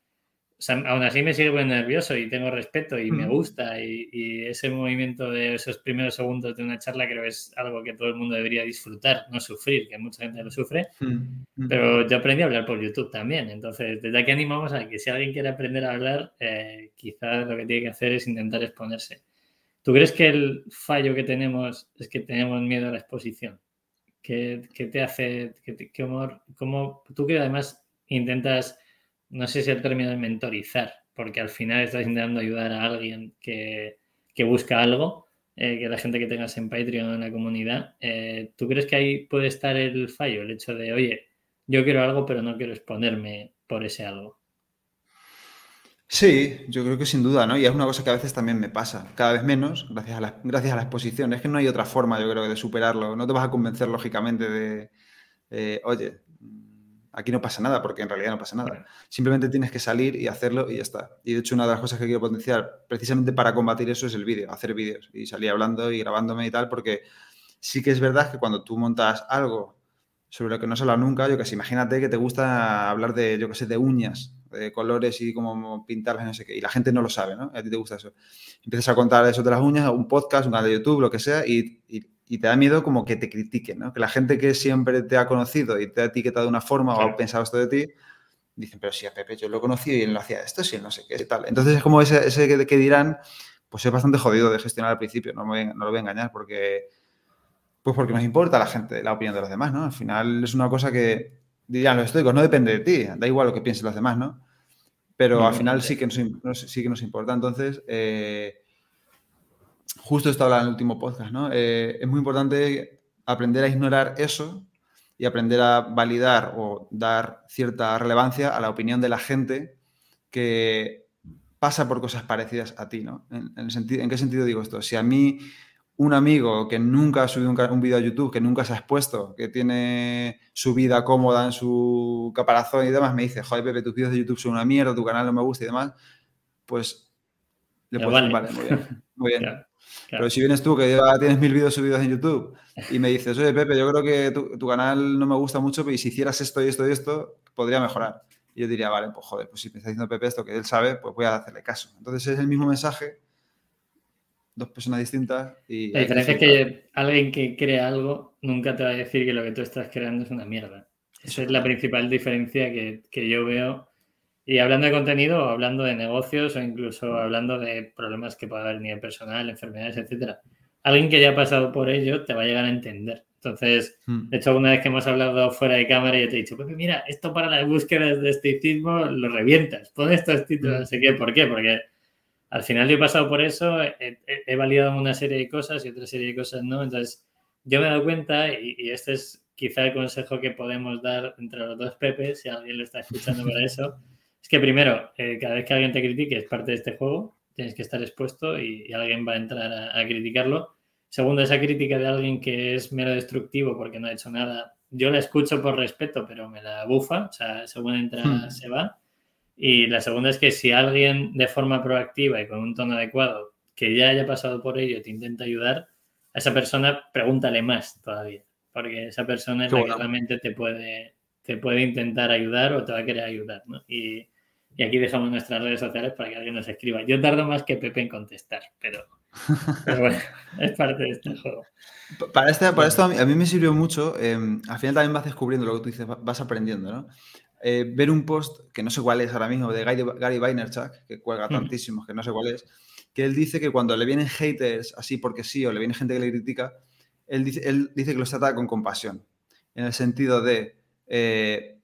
o sea, aún así me sigue muy nervioso y tengo respeto y me gusta y, ese movimiento de esos primeros segundos de una charla creo que es algo que todo el mundo debería disfrutar, no sufrir, que mucha gente lo sufre, pero yo aprendí a hablar por YouTube también, entonces desde aquí animamos a que si alguien quiere aprender a hablar, eh, quizás lo que tiene que hacer es intentar exponerse. ¿Tú crees que el fallo que tenemos es que tenemos miedo a la exposición? ¿Qué, te hace, qué, qué humor, cómo, tú que además intentas no sé si el término de mentorizar, porque al final estás intentando ayudar a alguien que, busca algo, eh, que la gente que tengas en Patreon, en la comunidad, eh, ¿tú crees que ahí puede estar el fallo? El hecho de, oye, yo quiero algo, pero no quiero exponerme por ese algo. Sí, yo creo que sin duda, ¿no? Y es una cosa que a veces también me pasa, cada vez menos, gracias a la, gracias a la exposición. Es que no hay otra forma, yo creo, de superarlo. No te vas a convencer, lógicamente, de, eh, oye, aquí no pasa nada, porque en realidad no pasa nada. Simplemente tienes que salir y hacerlo y ya está. Y de hecho, una de las cosas que quiero potenciar precisamente para combatir eso es el vídeo, hacer vídeos y salir hablando y grabándome y tal, porque sí que es verdad que cuando tú montas algo sobre lo que no has hablado nunca, yo que sé, imagínate que te gusta hablar de, yo que sé, de uñas, de colores y cómo pintarlas, no sé qué, y la gente no lo sabe, ¿no? a ti te gusta eso. Empiezas a contar eso de las uñas, un podcast, un canal de YouTube, lo que sea, y y te da miedo como que te critiquen, ¿no? Que la gente que siempre te ha conocido y te ha etiquetado de una forma o ha pensado esto de ti, dicen, pero si a Pepe yo lo he conocido y él lo hacía esto, sí, no sé qué, tal. Entonces es como ese, ese que, dirán, pues es bastante jodido de gestionar al principio, no, me, no lo voy a engañar, porque, pues porque nos importa la gente, la opinión de los demás, ¿no? Al final es una cosa que, dirían los estoicos, no depende de ti, da igual lo que piensen los demás, ¿no? Pero al final sí que nos, sí que nos importa. Entonces, eh, justo esto hablaba en el último podcast, ¿no? Eh, es muy importante aprender a ignorar eso y aprender a validar o dar cierta relevancia a la opinión de la gente que pasa por cosas parecidas a ti, ¿no? En, sentido, ¿en qué sentido digo esto? Si a mí un amigo que nunca ha subido un, un vídeo a YouTube, que nunca se ha expuesto, que tiene su vida cómoda en su caparazón y demás, me dice, joder, Pepe, tus vídeos de YouTube son una mierda, tu canal no me gusta y demás, pues le puedo decir, vale, muy bien, muy bien. [LAUGHS] Pero si vienes tú, que ya tienes mil vídeos subidos en YouTube, y me dices, oye, Pepe, yo creo que tu, canal no me gusta mucho, pero si hicieras esto y esto y esto, podría mejorar. Y yo diría, vale, pues joder, pues si me está diciendo Pepe esto que él sabe, pues voy a hacerle caso. Entonces es el mismo mensaje, dos personas distintas. Y la diferencia es que alguien que crea algo nunca te va a decir que lo que tú estás creando es una mierda. Esa es la principal diferencia que, que yo veo y hablando de contenido, hablando de negocios, o incluso hablando de problemas que pueda haber a nivel personal, enfermedades, etcétera. Alguien que ya ha pasado por ello te va a llegar a entender. Entonces, hmm. de hecho, una vez que hemos hablado fuera de cámara, yo te he dicho, pues mira, esto para las búsquedas de esteticismo lo revientas. Pon estos títulos, no sé qué. ¿Por qué? Porque al final yo he pasado por eso, he, validado una serie de cosas y otra serie de cosas no. Entonces, yo me he dado cuenta, y, y este es quizá el consejo que podemos dar entre los dos Pepe, si alguien lo está escuchando para [LAUGHS] eso es que primero, eh, cada vez que alguien te critique es parte de este juego, tienes que estar expuesto y, alguien va a entrar a, criticarlo. Segundo, esa crítica de alguien que es mero destructivo porque no ha hecho nada, yo la escucho por respeto, pero me la bufa, o sea, según entra hmm. se va. Y la segunda es que si alguien de forma proactiva y con un tono adecuado, que ya haya pasado por ello, te intenta ayudar, a esa persona pregúntale más todavía, porque esa persona es la que realmente te puede, te puede intentar ayudar o te va a querer ayudar, ¿no? Y, y aquí dejamos nuestras redes sociales para que alguien nos escriba. Yo tardo más que Pepe en contestar, pero, bueno, [LAUGHS] es parte de este juego. Para, este, para esto a mí, me sirvió mucho. Em, al final también vas descubriendo lo que tú dices, vas aprendiendo, ¿no? Eh, ver un post, que no sé cuál es ahora mismo, de Gary, Gary Vaynerchuk, que cuelga tantísimos, que no sé cuál es, que él dice que cuando le vienen haters así porque sí, o le viene gente que le critica, él dice, él dice que los trata con compasión, en el sentido de, eh,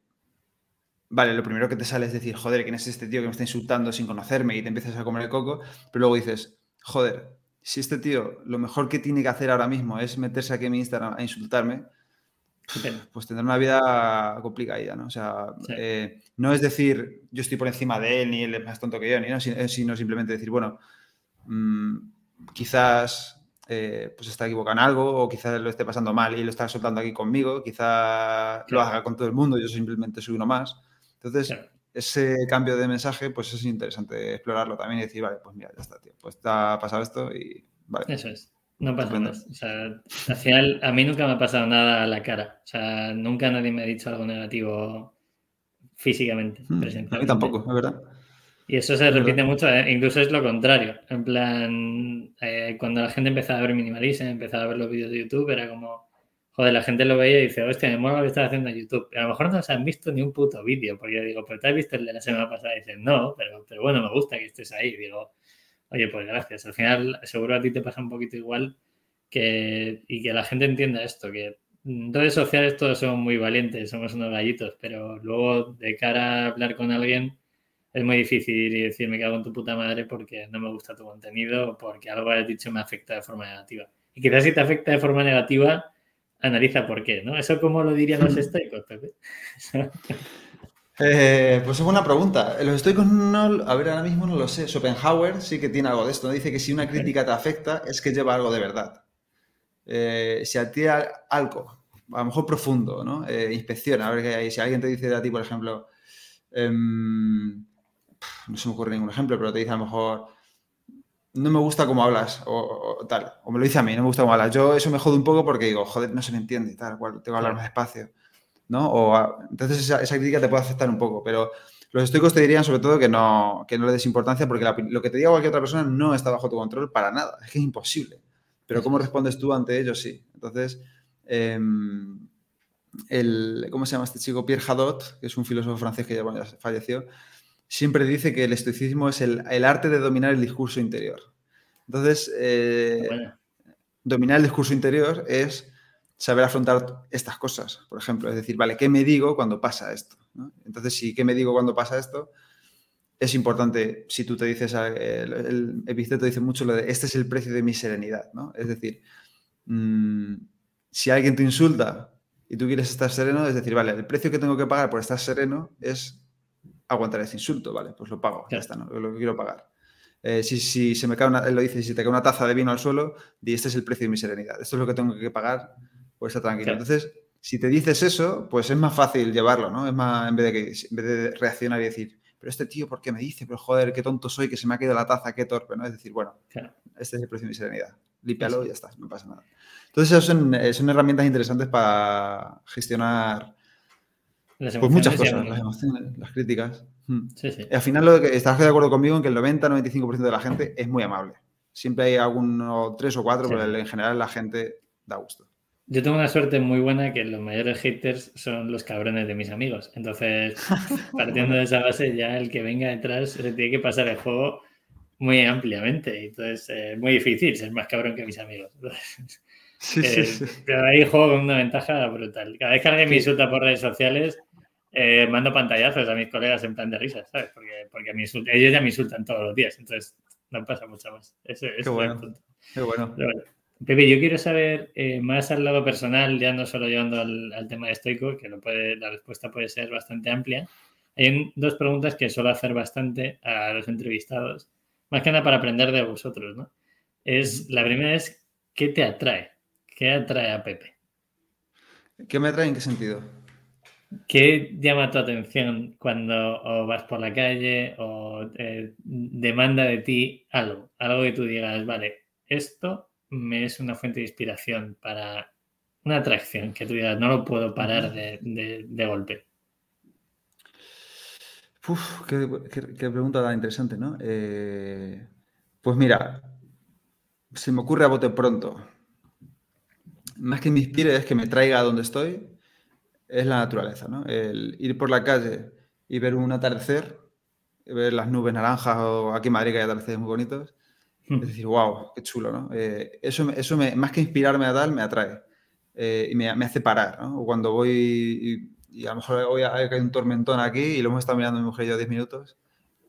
vale, lo primero que te sale es decir, joder, ¿quién es este tío que me está insultando sin conocerme? Y te empiezas a comer el coco, pero luego dices, joder, si este tío lo mejor que tiene que hacer ahora mismo es meterse aquí en mi Instagram a insultarme, pues tendrá una vida complicada, ¿no? O sea, eh, no es decir yo estoy por encima de él, ni él es más tonto que yo, ni no, sino simplemente decir, bueno, mmm, quizás eh, pues está equivocado en algo o quizás lo esté pasando mal y lo está soltando aquí conmigo, quizás lo haga con todo el mundo, yo simplemente soy uno más. Entonces, ese cambio de mensaje, pues es interesante explorarlo también y decir, vale, pues mira, ya está, tío, pues está pasado esto y vale. Eso es. No pasa nada. O sea, al final, a mí nunca me ha pasado nada a la cara. O sea, nunca nadie me ha dicho algo negativo físicamente. Hmm, a mí tampoco, es verdad. Y eso se repite mucho, ¿eh? incluso es lo contrario. En plan, eh, cuando la gente empezaba a ver Minimalism, empezaba a ver los vídeos de YouTube, era como, joder, la gente lo veía y dice, hostia, me mola lo que estás haciendo en YouTube. a lo mejor no se han visto ni un puto vídeo, porque yo digo, pero te has visto el de la semana pasada y dicen, no, pero, pero bueno, me gusta que estés ahí. digo, oye, pues gracias. Al final, seguro a ti te pasa un poquito igual que, y que la gente entienda esto, que en redes sociales todos somos muy valientes, somos unos gallitos, pero luego de cara a hablar con alguien es muy difícil decir me cago en tu puta madre porque no me gusta tu contenido o porque algo has dicho me afecta de forma negativa. Y quizás si te afecta de forma negativa, analiza por qué, ¿no? ¿Eso cómo lo dirían los estoicos? [LAUGHS] Eh, pues es buena pregunta. Los estoicos no, a ver, ahora mismo no lo sé. Schopenhauer sí que tiene algo de esto. Dice que si una crítica te afecta es que lleva algo de verdad. Eh, si a ti algo, a lo mejor profundo, ¿no? Eh, inspecciona, a ver si alguien te dice a ti, por ejemplo, em, no se me ocurre ningún ejemplo, pero te dice a lo mejor, no me gusta cómo hablas o, tal, o me lo dice a mí, no me gusta cómo hablas. Yo eso me jode un poco porque digo, joder, no se me entiende, tal cual, tengo que hablar más despacio, ¿no? O, entonces esa, crítica te puede afectar un poco, pero los estoicos te dirían sobre todo que no, que no le des importancia porque lo que te diga cualquier otra persona no está bajo tu control para nada, es que es imposible. Pero cómo respondes tú ante ellos, sí. Entonces, em, el, ¿cómo se llama este chico? Pierre Hadot, que es un filósofo francés que ya, ya falleció, siempre dice que el estoicismo es el, arte de dominar el discurso interior. Entonces, eh, dominar el discurso interior es saber afrontar estas cosas, por ejemplo. Es decir, vale, ¿qué me digo cuando pasa esto? Entonces, si ¿qué me digo cuando pasa esto? Es importante, si tú te dices, el, el epíteto dice mucho lo de, este es el precio de mi serenidad, ¿no? Es decir, mm, si alguien te insulta y tú quieres estar sereno, es decir, vale, el precio que tengo que pagar por estar sereno es aguantar ese insulto, vale, pues lo pago, ya está, ¿no? lo quiero pagar. Eh, si, se me cae una, él lo dice, si te cae una taza de vino al suelo, di, este es el precio de mi serenidad, esto es lo que tengo que pagar por estar tranquilo. Entonces, si te dices eso, pues es más fácil llevarlo, ¿no? Es más, en vez de, que, en vez de reaccionar y decir, pero este tío, ¿por qué me dice? Pero joder, qué tonto soy, que se me ha caído la taza, qué torpe, ¿no? Es decir, bueno, este es el precio de mi serenidad. Límpialo y ya está, no pasa nada. Entonces, son, eh, son herramientas interesantes para gestionar pues muchas cosas, las emociones, las críticas. Hmm. al final lo que, estás de acuerdo conmigo en que el 90-95% de la gente es muy amable. Siempre hay algunos tres o cuatro, pero en general la gente da gusto. Yo tengo una suerte muy buena que los mayores haters son los cabrones de mis amigos. Entonces, [LAUGHS] partiendo de esa base, ya el que venga detrás se tiene que pasar el juego muy ampliamente. Entonces, es muy difícil ser más cabrón que mis amigos. Sí, sí, sí. Pero ahí juego con una ventaja brutal. Cada vez que alguien me insulta por redes sociales, eh, mando pantallazos a mis colegas en plan de risas, ¿sabes? Porque, porque ellos ya me insultan todos los días, entonces no pasa mucho más. Ese, Qué, bueno. Qué bueno. Pepe, yo quiero saber eh, más al lado personal, ya no solo llevando al, tema de estoico, que lo puede, la respuesta puede ser bastante amplia. Hay dos preguntas que suelo hacer bastante a los entrevistados, más que nada para aprender de vosotros, ¿no? Es, la primera es, ¿qué te atrae? ¿Qué atrae a Pepe? ¿Qué me atrae en qué sentido? ¿Qué llama tu atención cuando vas por la calle o eh, demanda de ti algo? Algo que tú digas, vale, esto me es una fuente de inspiración para una atracción, que tú digas, no lo puedo parar de, golpe. Uf, qué, pregunta tan interesante, ¿no? Eh, pues mira, se me ocurre a bote pronto. Más que me inspire es que me traiga a donde estoy es la naturaleza, ¿no? El ir por la calle y ver un atardecer, ver las nubes naranjas o aquí en Madrid que hay atardeceres muy bonitos, hmm. es decir, wow, qué chulo, ¿no? Eh, eso eso me, más que inspirarme a tal, me atrae eh, y me, hace parar, ¿no? O cuando voy y, a lo mejor hoy hay un tormentón aquí y lo hemos estado mirando mi mujer y yo 10 minutos,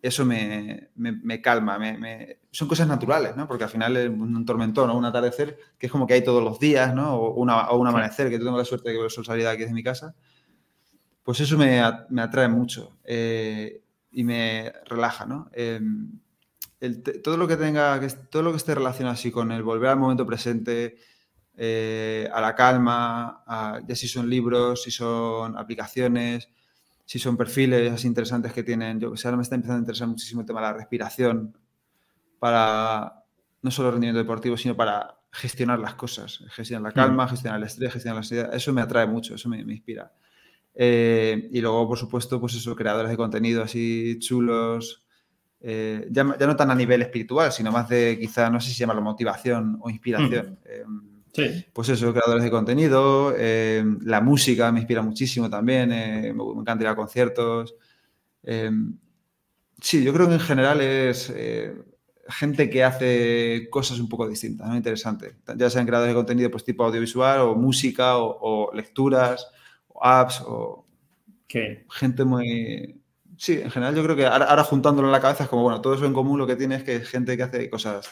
eso me, me, calma, me, son cosas naturales, ¿no? Porque al final es un tormentón o un atardecer que es como que hay todos los días, ¿no? O, una, o un amanecer, que tengo la suerte de que el sol salida aquí desde mi casa, pues eso me, atrae mucho eh, y me relaja, ¿no? Em, todo lo que tenga, todo lo que esté relacionado así con el volver al momento presente, eh, a la calma, ya si son libros, si son aplicaciones, si son perfiles así interesantes que tienen, yo que sé, ahora me está empezando a interesar muchísimo el tema de la respiración para no solo rendimiento deportivo, sino para gestionar las cosas, gestionar la mm. calma, gestionar el estrés, gestionar la ansiedad, eso me atrae mucho, eso me, inspira. Eh, y luego, por supuesto, pues eso, creadores de contenido así chulos, eh, ya, no tan a nivel espiritual, sino más de quizá, no sé si se llama la motivación o inspiración. Mm. Em, pues eso, creadores de contenido, eh, la música me inspira muchísimo también, eh, me, encanta ir a conciertos. Eh, sí, yo creo que en general es gente que hace cosas un poco distintas, ¿no? Interesante. Ya sean creadores de contenido pues tipo audiovisual o música o, lecturas o apps o gente muy... Sí, en general yo creo que ahora, ahora juntándolo en la cabeza es como, bueno, todo eso en común lo que tiene es que es gente que hace cosas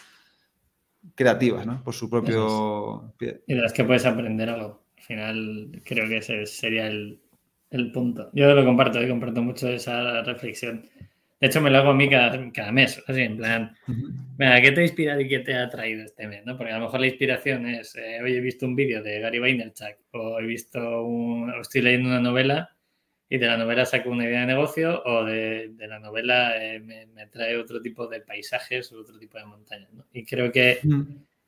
creativas, ¿no? Por su propio pie. Y de las que puedes aprender algo. Al final, creo que ese sería el, punto. Yo lo comparto, yo comparto mucho esa reflexión. De hecho, me lo hago a mí cada, mes, así en plan, ¿qué te ha inspirado y qué te ha traído este mes? ¿no? Porque a lo mejor la inspiración es, eh, hoy he visto un vídeo de Gary Vaynerchuk o he visto un, o estoy leyendo una novela y de la novela saco una idea de negocio o de, la novela eh, me, trae otro tipo de paisajes o otro tipo de montañas. ¿no? Y creo que, mm.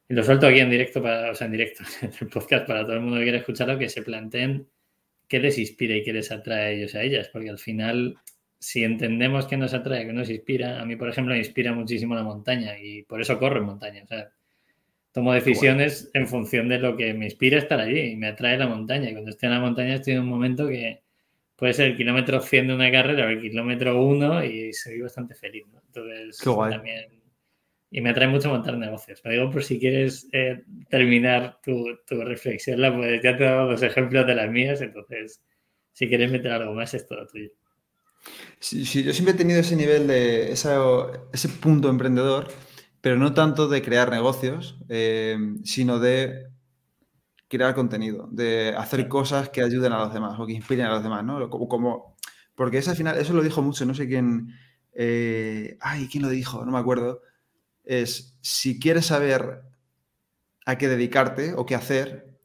y lo suelto aquí en directo, para, o sea, en directo, [LAUGHS] en el podcast para todo el mundo que quiera escucharlo, que se planteen qué les inspira y qué les atrae a ellos a ellas, porque al final, si entendemos qué nos atrae, qué nos inspira, a mí, por ejemplo, me inspira muchísimo la montaña y por eso corro en montaña. O sea, tomo decisiones en función de lo que me inspira estar allí y me atrae la montaña. Y cuando estoy en la montaña estoy en un momento que puede ser el kilómetro 100 de una carrera o el kilómetro 1 y soy bastante feliz. ¿no? Entonces, también. Y me atrae mucho montar negocios. Lo digo por si quieres eh, terminar tu, reflexión, la ya te he dado dos ejemplos de las mías, entonces, si quieres meter algo más, es todo tuyo. Sí, sí, yo siempre he tenido ese nivel de ese punto emprendedor, pero no tanto de crear negocios, eh, sino de crear contenido, de hacer cosas que ayuden a los demás o que inspiren a los demás, ¿no? Como, porque ese al final, eso lo dijo mucho, no sé quién, eh, ay, ¿quién lo dijo? No me acuerdo. Es, si quieres saber a qué dedicarte o qué hacer,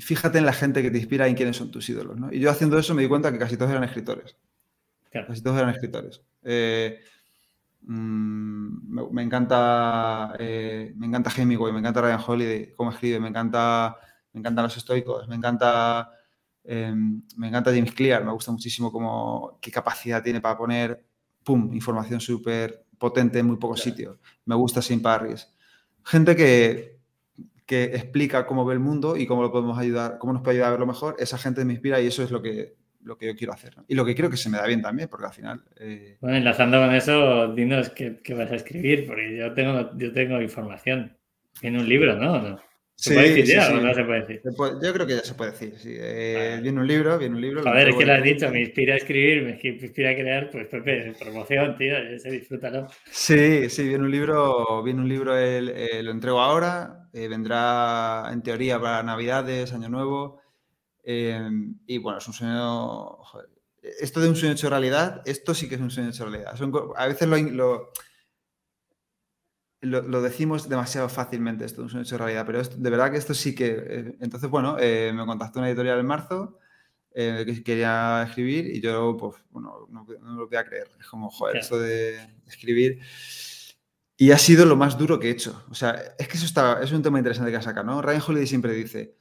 fíjate en la gente que te inspira y en quiénes son tus ídolos, ¿no? Y yo haciendo eso me di cuenta que casi todos eran escritores. Casi todos eran escritores. Eh, mm, me, encanta eh, me encanta Hemingway, me encanta Ryan Holiday, cómo escribe, me encanta me encantan los estoicos, me encanta, em, me encanta James Clear, me gusta muchísimo cómo, qué capacidad tiene para poner, pum, información súper potente en muy pocos sitios. Me gusta Saint Parris. Gente que, que explica cómo ve el mundo y cómo lo podemos ayudar, cómo nos puede ayudar a verlo mejor, esa gente me inspira y eso es lo que, lo que yo quiero hacer. Y lo que creo que se me da bien también, porque al final... Eh, bueno, enlazando con eso, dinos qué, qué, vas a escribir, porque yo tengo, yo tengo información. en un libro, ¿no? ¿Se puede decir ya o no se puede decir? yo creo que ya se puede decir. Eh, viene un libro, viene un libro. A ver, es que lo has dicho, me inspira a escribir, me inspira a crear, pues Pepe, promoción, tío, se disfrútalo. Sí, sí, viene un libro, viene un libro, eh, lo entrego ahora, eh, vendrá en teoría para Navidades, Año Nuevo. y bueno, es un sueño. esto de un sueño hecho realidad, esto sí que es un sueño hecho realidad. a veces lo lo, decimos demasiado fácilmente, esto es un hecho de realidad, pero de verdad que esto sí que... Eh, entonces, bueno, eh, me contactó una editorial en marzo eh, que quería escribir y yo, pues, bueno, no, lo voy a creer. Es como, joder, esto de escribir... Y ha sido lo más duro que he hecho. O sea, es que eso está, es un tema interesante que sacar, ¿no? Ryan Holiday siempre dice,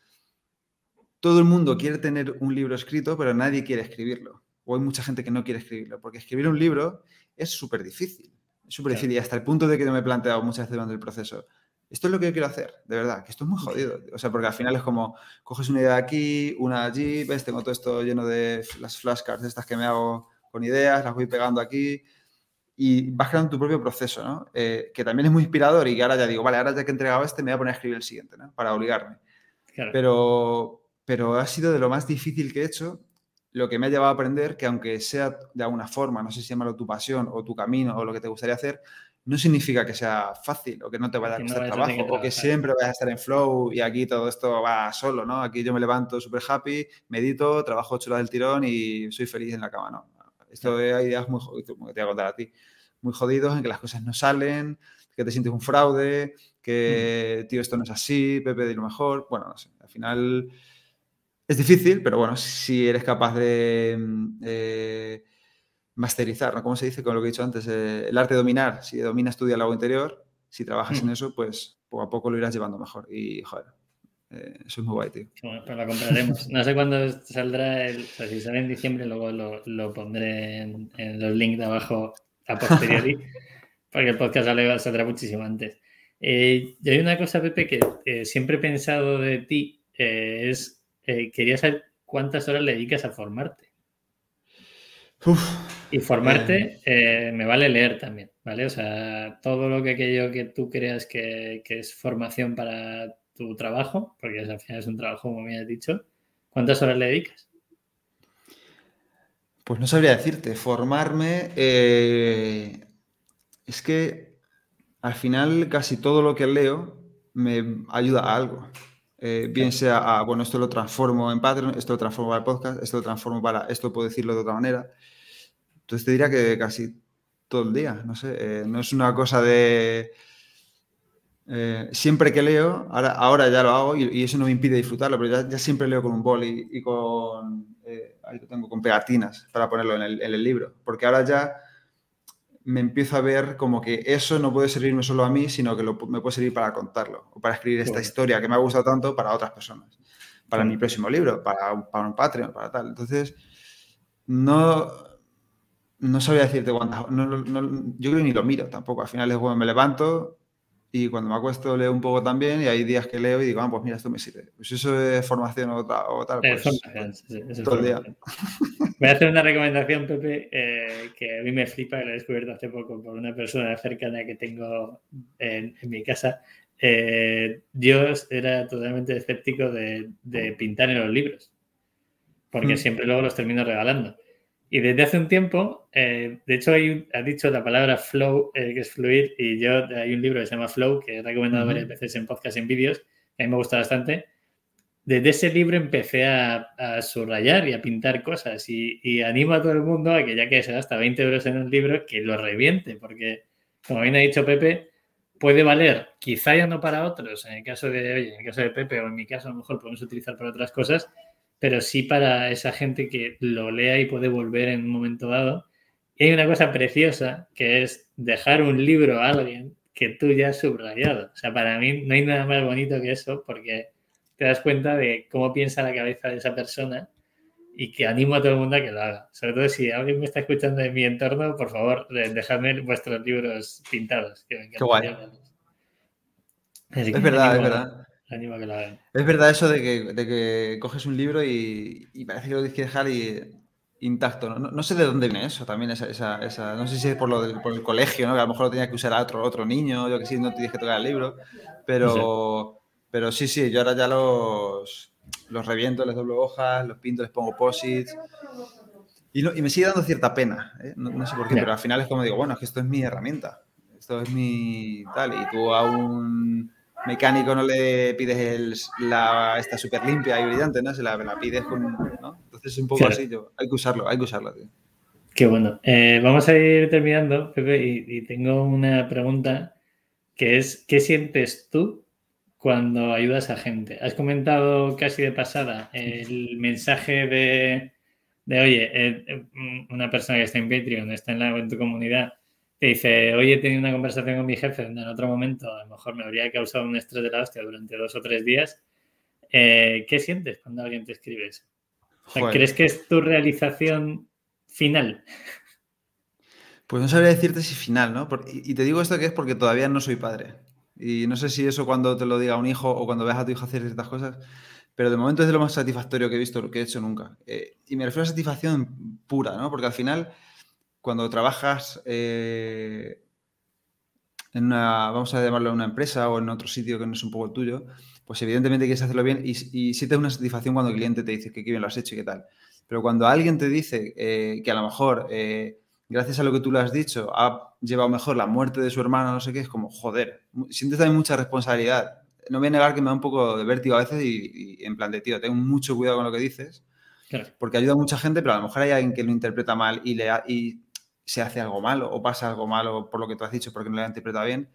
todo el mundo quiere tener un libro escrito, pero nadie quiere escribirlo. O hay mucha gente que no quiere escribirlo, porque escribir un libro es súper difícil. Súper difícil y hasta el punto de que me he planteado muchas veces durante el proceso. Esto es lo que yo quiero hacer, de verdad, que esto es muy jodido. O sea, porque al final es como, coges una idea de aquí, una allí, ves, tengo todo esto lleno de las flashcards estas que me hago con ideas, las voy pegando aquí y vas creando tu propio proceso, ¿no? Eh, que también es muy inspirador y que ahora ya digo, vale, ahora ya que he entregado este, me voy a poner a escribir el siguiente, ¿no? Para obligarme. Pero, pero ha sido de lo más difícil que he hecho lo que me ha llevado a aprender que aunque sea de alguna forma, no sé si llamarlo tu pasión o tu camino o lo que te gustaría hacer, no significa que sea fácil o que no te vaya a costar trabajo o que siempre vayas a estar en flow y aquí todo esto va solo, ¿no? Aquí yo me levanto súper happy, medito, trabajo ocho horas del tirón y soy feliz en la cama, ¿no? Esto hay ideas muy jodidas, como te voy a contar a ti, muy jodidos en que las cosas no salen, que te sientes un fraude, que, mm. tío, esto no es así, Pepe de lo mejor. Bueno, no sé, al final es difícil, pero bueno, si eres capaz de mm, masterizar, ¿no? Como se dice con lo que he dicho antes? Eh, el arte de dominar. Si dominas tu diálogo interior, si trabajas en mm. eso, pues poco a poco lo irás llevando mejor. Y, joder, eh, eso es muy guay, tío. Bueno, pues lo compraremos. No sé cuándo saldrá, el, o sea, si sale en diciembre, luego lo, pondré en, los links de abajo a posteriori, [LAUGHS] porque el podcast saldrá muchísimo antes. Eh, y hay una cosa, Pepe, que siempre he pensado de ti, es eh, quería saber cuántas horas le dedicas a formarte. y formarte eh, me vale leer también, ¿vale? O sea, todo lo que aquello que tú creas que, es formación para tu trabajo, porque al final es un trabajo, como me has dicho, ¿cuántas horas le dedicas? Pues no sabría decirte, formarme eh, es que al final casi todo lo que leo me ayuda a algo. Eh, bien sea, bueno, esto lo transformo en Patreon, esto lo transformo para el podcast, esto lo transformo para, esto puedo decirlo de otra manera. Entonces te diría que casi todo el día, no sé, eh, no es una cosa de... Eh, siempre que leo, ahora, ahora ya lo hago y, eso no me impide disfrutarlo, pero ya, siempre leo con un bol y, con, ahí lo tengo, con pegatinas para ponerlo en el, en el libro, porque ahora ya me empiezo a ver como que eso no puede servirme solo a mí, sino que me puede servir para contarlo o para escribir esta historia que me ha gustado tanto para otras personas, para mi próximo libro, para, para un Patreon, para tal. Entonces, no, no sabía decirte cuántas. yo creo que ni lo miro tampoco. Al final es bueno, me levanto, y cuando me acuesto leo un poco también y hay días que leo y digo, ah, pues mira, esto me sirve. Pues eso es formación o, tal. Pues, todo el día. Voy a hacer una recomendación, Pepe, eh, que a mí me flipa, que lo he descubierto hace poco por una persona cercana que tengo en, mi casa. Eh, yo era totalmente escéptico de, pintar en los libros, porque mm. siempre luego los termino regalando. Y desde hace un tiempo, eh, de hecho, hay, has dicho la palabra flow, eh, que es fluir, y yo hay un libro que se llama Flow, que he recomendado varias veces en podcast, en vídeos, que a mí me gusta bastante. Desde ese libro empecé a, subrayar y a pintar cosas y, animo a todo el mundo a que ya que se gasta 20 euros en un libro, que lo reviente, porque como bien ha dicho Pepe, puede valer, quizá ya no para otros, en el caso de, oye, en el caso de Pepe o en mi caso a lo mejor podemos utilizar para otras cosas, pero sí para esa gente que lo lea y puede volver en un momento dado. Y hay una cosa preciosa que es dejar un libro a alguien que tú ya has subrayado. O sea, para mí no hay nada más bonito que eso porque te das cuenta de cómo piensa la cabeza de esa persona y que animo a todo el mundo a que lo haga. Sobre todo si alguien me está escuchando en mi entorno, por favor, dejadme vuestros libros pintados. Qué guay. es verdad, es verdad. Es verdad eso de que, coges un libro y, parece que lo tienes que dejar intacto. ¿no? sé de dónde viene eso también, esa, no sé si es por, lo por el colegio, ¿no? que a lo mejor lo tenía que usar a otro, otro niño, yo que sí, no tienes que tocar el libro, pero, pero sí, sí, yo ahora ya los, los reviento, les doblo hojas, los pinto, les pongo posits. Y, y me sigue dando cierta pena, ¿eh? no, sé por qué, pero al final es como digo, bueno, es que esto es mi herramienta, esto es mi tal, y tú a un mecánico no le pides el, la, esta súper limpia y brillante, ¿no? Se la, la pides con, ¿no? Entonces es un poco así, yo, hay que usarlo, hay que usarlo, tío. Qué bueno. Eh, vamos a ir terminando, Pepe, y, tengo una pregunta que es ¿qué sientes tú cuando ayudas a gente? Has comentado casi de pasada el mensaje de, oye, eh, eh, una persona que está en Patreon, está en, la, en tu comunidad, te dice, oye, he tenido una conversación con mi jefe donde en otro momento a lo mejor me habría causado un estrés de la hostia durante dos o tres días. Eh, ¿Qué sientes cuando alguien te escribe eso? ¿Crees que es tu realización final? Pues no sabría decirte si final, ¿no? y te digo esto que es porque todavía no soy padre. Y no sé si eso cuando te lo diga un hijo o cuando veas a tu hijo hacer ciertas cosas, pero de momento es de lo más satisfactorio que he visto, que he hecho nunca. Eh, y me refiero a satisfacción pura, ¿no? Porque al final, cuando trabajas eh, en una, vamos a llamarlo una empresa o en otro sitio que no es un poco el tuyo, pues evidentemente quieres hacerlo bien y, y sí te da una satisfacción cuando el cliente te dice que qué bien lo has hecho y qué tal. Pero cuando alguien te dice eh, que a lo mejor gracias a lo que tú le has dicho, ha llevado mejor la muerte de su hermano, no sé qué, es como, joder, sientes también mucha responsabilidad. No voy a negar que me da un poco de vértigo a veces y, en plan de, tío, tengo mucho cuidado con lo que dices, porque ayuda a mucha gente, pero a lo mejor hay alguien que lo interpreta mal y, le y se hace algo malo o pasa algo malo por lo que tú has dicho porque no lo ha interpretado bien.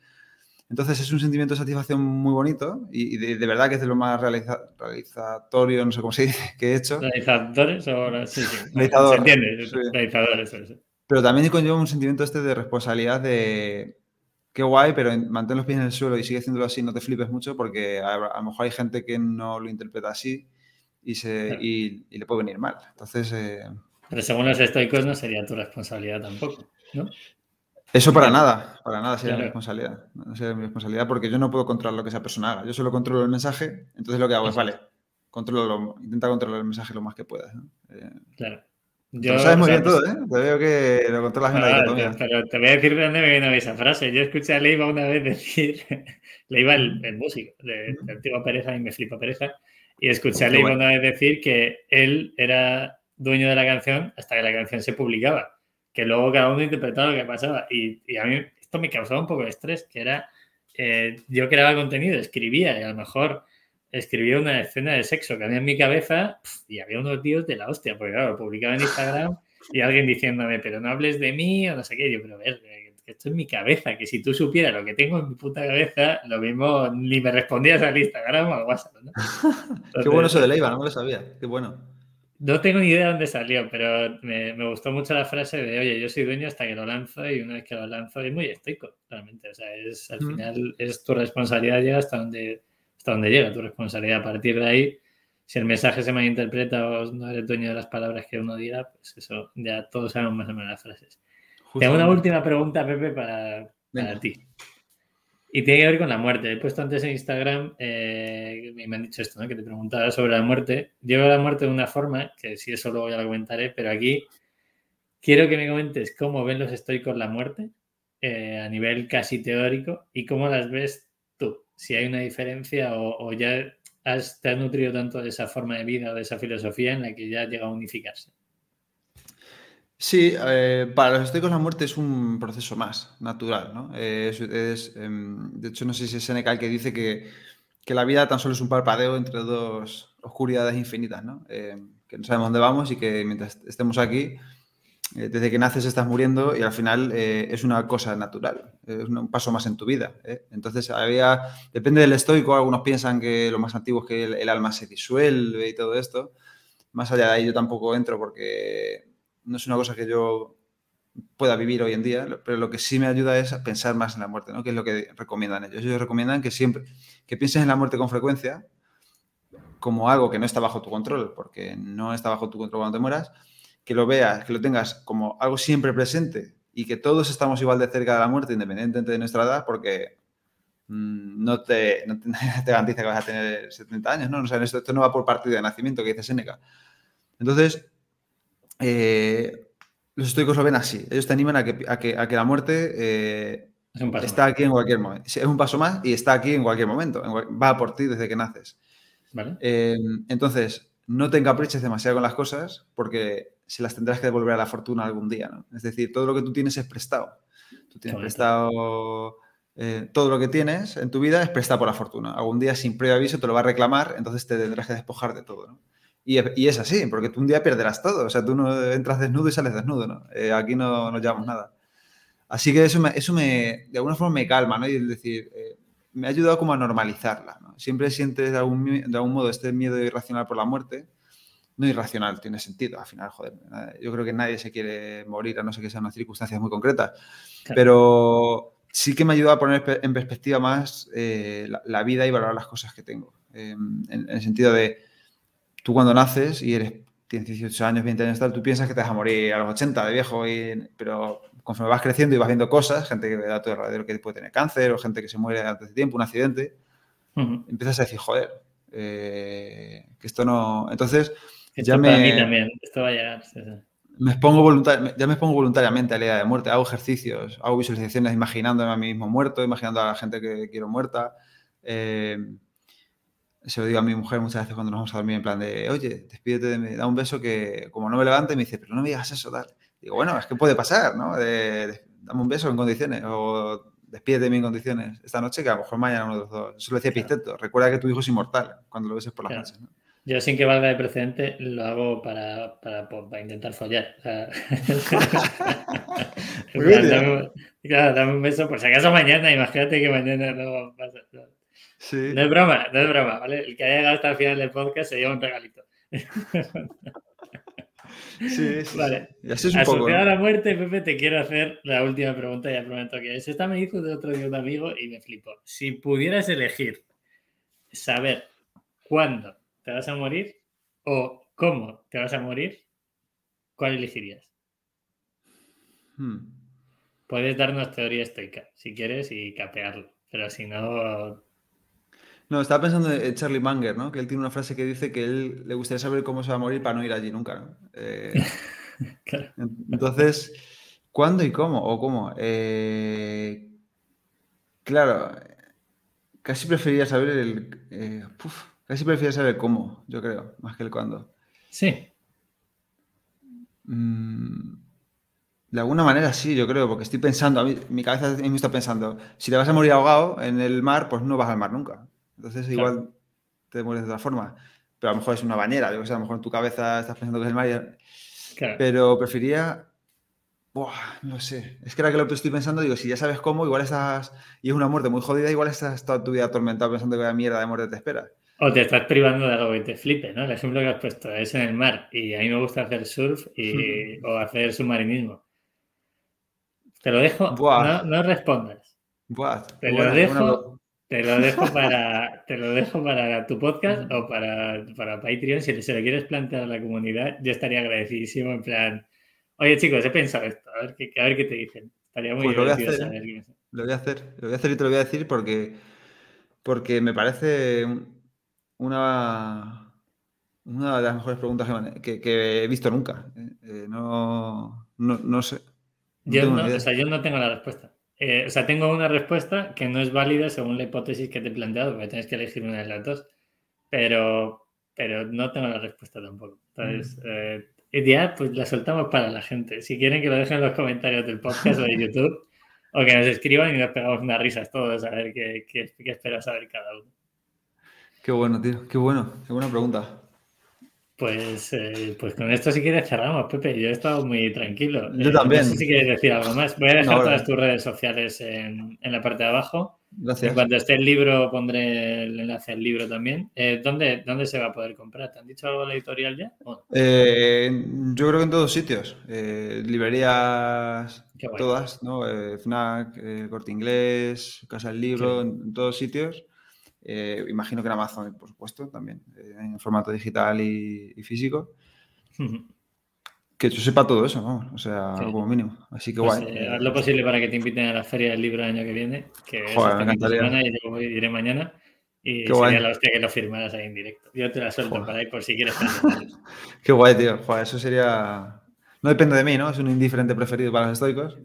Entonces es un sentimiento de satisfacción muy bonito y, de, verdad que es de lo más realizatorio, no sé cómo se dice, [LAUGHS] que he hecho. ¿Realizadores o sí, sí. Se entiende, realizadores. Eso. Pero también conlleva un sentimiento este de responsabilidad de qué guay, pero mantén los pies en el suelo y sigue haciéndolo así, no te flipes mucho porque a, lo mejor hay gente que no lo interpreta así y, se, y, le puede venir mal. Entonces... Eh, pero según los estoicos no sería tu responsabilidad tampoco, ¿no? Eso para nada, para nada sería mi responsabilidad. No sería mi responsabilidad porque yo no puedo controlar lo que esa persona haga. Yo solo controlo el mensaje, entonces lo que hago es, vale, controlo, intenta controlar el mensaje lo más que puedas. Eh, claro. Yo, sabes muy bien todo, ¿eh? Te veo que lo controlas en la dicotomía. Pero te voy a decir de dónde me viene esa frase. Yo escuché a Leiva una vez decir, [LAUGHS] Leiva el, el músico de, de Antigua Pareja y me flipa pareja, y escuché a Leiva una vez decir que él era dueño de la canción hasta que la canción se publicaba, que luego cada uno interpretaba lo que pasaba. Y, y a mí esto me causaba un poco de estrés, que era, eh, yo creaba contenido, escribía y a lo mejor escribía una escena de sexo que había en mi cabeza y había unos tíos de la hostia, porque claro, lo publicaba en Instagram y alguien diciéndome, pero no hables de mí o no sé qué. yo, pero a ver, esto es mi cabeza, que si tú supieras lo que tengo en mi puta cabeza, lo mismo ni me respondías al Instagram o al WhatsApp, ¿no? [LAUGHS] qué bueno eso de Leiva, no me lo sabía, qué bueno. No tengo ni idea de dónde salió, pero me, gustó mucho la frase de, oye, yo soy dueño hasta que lo lanzo y una vez que lo lanzo es muy estoico, realmente. O sea, es, al final es tu responsabilidad ya hasta donde hasta donde llega tu responsabilidad. A partir de ahí, si el mensaje se malinterpreta o no eres dueño de las palabras que uno diga, pues eso, ya todos sabemos más o menos las frases. Tengo una última pregunta, Pepe, para, ti. Y tiene que ver con la muerte. He puesto antes en Instagram, eh, me han dicho esto, ¿no? que te preguntaba sobre la muerte. Veo la muerte de una forma, que si eso luego ya lo comentaré, pero aquí quiero que me comentes cómo ven los estoicos la muerte eh, a nivel casi teórico y cómo las ves si hay una diferencia o, ya te has nutrido tanto de esa forma de vida o de esa filosofía en la que ya llega a unificarse. Sí, eh, para los estoicos la muerte es un proceso más natural, ¿no? es, em, de hecho, no sé si es Seneca el que dice que, la vida tan solo es un parpadeo entre dos oscuridades infinitas, ¿no? Em, que no sabemos dónde vamos y que mientras estemos aquí, eh, desde que naces estás muriendo y al final eh, es una cosa natural, es un paso más en tu vida. ¿eh? Entonces, había, depende del estoico, algunos piensan que lo más antiguo es que el, alma se disuelve y todo esto. Más allá de ahí yo tampoco entro porque no es una cosa que yo pueda vivir hoy en día, pero lo que sí me ayuda es a pensar más en la muerte, ¿no? que es lo que recomiendan ellos. Ellos recomiendan que siempre, que pienses en la muerte con frecuencia como algo que no está bajo tu control, porque no está bajo tu control cuando te mueras, que lo veas, que lo tengas como algo siempre presente y que todos estamos igual de cerca de la muerte, independientemente de nuestra edad, porque mm, no, te, no te, [LAUGHS] garantiza que vas a tener 70 años, ¿no? O sea, esto, no va por partida de nacimiento, que dice Seneca. Entonces, eh, los estoicos lo ven así. Ellos te animan a que, a que, la muerte eh, está aquí en cualquier momento. Es un paso más y está aquí en cualquier momento. va por ti desde que naces. Eh, entonces, no te encapriches demasiado con las cosas porque se las tendrás que devolver a la fortuna algún día, ¿no? Es decir, todo lo que tú tienes es prestado. Tú tienes prestado... Eh, todo lo que tienes en tu vida es prestado por la fortuna. Algún día, sin previo aviso, te lo va a reclamar, entonces te tendrás que despojar de todo, ¿no? Y, es así, porque tú un día perderás todo. O sea, tú no entras desnudo y sales desnudo, ¿no? Eh, aquí no nos llevamos nada. Así que eso, me, eso me, de alguna forma me calma, ¿no? Y es decir, eh, me ha ayudado como a normalizarla, ¿no? Siempre sientes de algún, de algún modo este miedo irracional por la muerte. No irracional, tiene sentido, al final, joder. Yo creo que nadie se quiere morir, a no ser que sean unas circunstancias muy concretas. Pero sí que me ha ayudado a poner en perspectiva más eh, la, vida y valorar las cosas que tengo. Em, en, el sentido de, tú cuando naces y eres, tienes 18 años, 20 años, tal, tú piensas que te vas a morir a los 80 de viejo, y, pero conforme vas creciendo y vas viendo cosas, gente que da todo alrededor que puede tener cáncer o gente que se muere antes de tiempo, un accidente, empiezas a decir, joder, eh, que esto no... Entonces, ya me... mí también, esto va a llegar. Me expongo ya me expongo voluntariamente a la idea de muerte, hago ejercicios, hago visualizaciones imaginándome a mí mismo muerto, imaginando a la gente que quiero muerta. Eh, se lo digo a mi mujer muchas veces cuando nos vamos a dormir en plan de, oye, despídete de mí, da un beso que como no me levante me dice, pero no me digas eso, tal. Digo, bueno, es que puede pasar, ¿no? dame un beso en condiciones o despídete de mí en condiciones esta noche, que a lo mejor mañana uno de los dos. Eso lo decía Pisteto. Recuerda que tu hijo es inmortal cuando lo beses por las noches. ¿no? Yo, sin que valga de precedente, lo hago para, para, para intentar follar. [LAUGHS] [LAUGHS] claro, dame un beso por si acaso mañana. Imagínate que mañana no pasa. No. Sí. no es broma, no es broma, ¿vale? El que haya llegado hasta el final del podcast se lleva un regalito. Sí, sí. Vale. Asociado a la muerte, Pepe, te quiero hacer la última pregunta, ya prometo que es. Esta me hizo de otro día un amigo y me flipó. Si pudieras elegir saber cuándo te vas a morir o cómo te vas a morir, ¿cuál elegirías? Hmm. Puedes darnos teoría estoica, si quieres, y capearlo, pero si no, no, estaba pensando en Charlie Munger, ¿no? Que él tiene una frase que dice que él le gustaría saber cómo se va a morir para no ir allí nunca, ¿no? Eh, [LAUGHS] entonces, ¿cuándo y cómo? ¿O cómo? Eh, claro, casi preferiría saber el... Eh, casi preferiría saber cómo, yo creo, más que el cuándo. Sí. Mm, de alguna manera sí, yo creo, porque estoy pensando, a mí, mi cabeza me está pensando, si te vas a morir ahogado en el mar, pues no vas al mar nunca. Entonces igual te mueres de otra forma. Pero a lo mejor es una bañera, yo que sé, a lo mejor en tu cabeza estás pensando que es el mar. Pero prefería... Buah, no sé. Es que ahora que lo estoy pensando, digo, si ya sabes cómo, igual estás... Y es una muerte muy jodida, igual estás toda tu vida atormentado pensando que la mierda de muerte te espera. O te estás privando de algo que te flipe, ¿no? El ejemplo que has puesto es en el mar. Y a mí me gusta hacer surf y, o hacer submarinismo. Te lo dejo, no, no, respondas. Buah, te lo dejo te lo dejo para, te lo dejo para tu podcast o para, para Patreon. Si se lo quieres plantear a la comunidad, yo estaría agradecidísimo en plan, oye chicos, he pensado esto, a ver qué, a ver qué te dicen. Estaría muy pues lo voy a hacer, Lo voy a hacer, lo voy a hacer y te lo voy a decir porque, porque me parece una, una de las mejores preguntas que, que he visto nunca. ¿eh? Eh, no, no, no, sé. yo, no, o sea, yo no tengo la respuesta. Eh, o sea, tengo una respuesta que no es válida según la hipótesis que te he planteado, porque tienes que elegir una de las dos, pero, pero no tengo la respuesta tampoco. Entonces, mm. eh, ya pues la soltamos para la gente. Si quieren que lo dejen en los comentarios del podcast o de YouTube, o que nos escriban y nos pegamos unas risas todos a ver qué, qué, qué espera saber cada uno. Qué bueno, tío, qué bueno, qué buena pregunta. Pues, eh, pues con esto si quieres cerramos, Pepe. Yo he estado muy tranquilo. Yo también. No sé si quieres decir algo más. Voy a dejar todas tus redes sociales en, la parte de abajo. Gracias. En cuanto esté el libro, pondré el enlace al libro también. Eh, ¿dónde, ¿dónde, se va a poder comprar? ¿Te han dicho algo de la editorial ya? Eh, yo creo que en todos sitios. librerías todas, ¿no? FNAC, Corte Inglés, Casa del Libro, en todos sitios. Eh, imagino que en Amazon, por supuesto, también, eh, en formato digital y, físico. Que yo sepa todo eso, vamos, o sea, como mínimo. Así que pues, guay. Eh, haz lo posible para que te inviten a la Feria del Libro el año que viene, que es me encantaría. Semana y yo iré mañana. Y Qué sería la hostia que lo firmaras ahí en directo. Yo te la suelto para ir por si quieres. [LAUGHS] Qué guay, tío. eso sería... No depende de mí, ¿no? Es un indiferente preferido para los estoicos.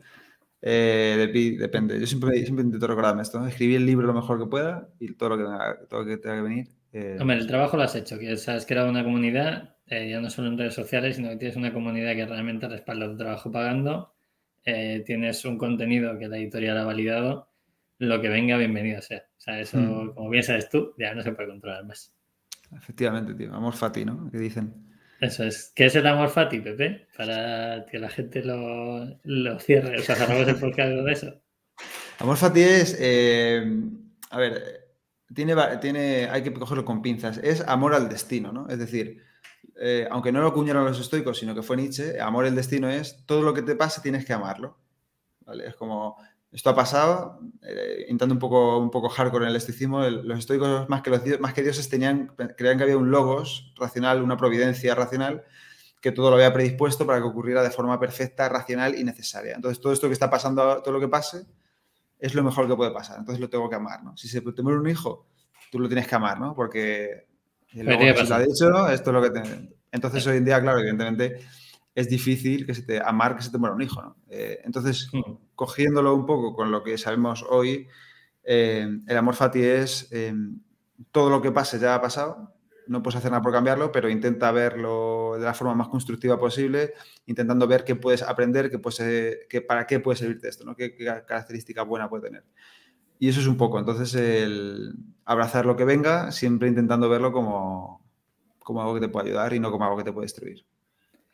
Eh, depende. Yo siempre, siempre intento recordarme esto. Escribí el libro lo mejor que pueda y todo lo que, todo lo que tenga que venir. Eh... Hombre, el trabajo lo has hecho, que has creado una comunidad, eh, ya no solo en redes sociales, sino que tienes una comunidad que realmente respalda tu trabajo pagando. Tienes un contenido que la editorial ha validado. Lo que venga, bienvenido sea. O sea, eso, mm. como bien sabes tú, ya no se puede controlar más. Efectivamente, tío. Amor fati, ¿no? Que dicen. Eso es. ¿Qué es el amor fati, Pepe? Para que la gente lo, lo cierre. O sea, cerramos el podcast de eso. Amor fati es. Eh, a ver, tiene, tiene, hay que cogerlo con pinzas. Es amor al destino, ¿no? Es decir, eh, aunque no lo acuñaron los estoicos, sino que fue Nietzsche, amor al destino es todo lo que te pase tienes que amarlo. ¿vale? Es como esto ha pasado, eh, intentando un poco, un poco hardcore en el esticismo, los estoicos más que, los, más que dioses tenían, creían que había un logos racional, una providencia racional, que todo lo había predispuesto para que ocurriera de forma perfecta, racional y necesaria. Entonces, todo esto que está pasando, todo lo que pase, es lo mejor que puede pasar. Entonces, lo tengo que amar, ¿no? Si se te muere un hijo, tú lo tienes que amar, ¿no? Porque el logo lo ha dicho, esto es lo que te... Entonces, hoy en día, claro, evidentemente es difícil que se te amar que se te muera un hijo. ¿no? Eh, entonces, hmm. cogiéndolo un poco con lo que sabemos hoy, eh, el amor fati es eh, todo lo que pase ya ha pasado, no puedes hacer nada por cambiarlo, pero intenta verlo de la forma más constructiva posible, intentando ver qué puedes aprender, qué puedes, qué, para qué puede servirte esto, ¿no? qué, característica buena puede tener. Y eso es un poco, entonces, el abrazar lo que venga, siempre intentando verlo como, como algo que te puede ayudar y no como algo que te puede destruir.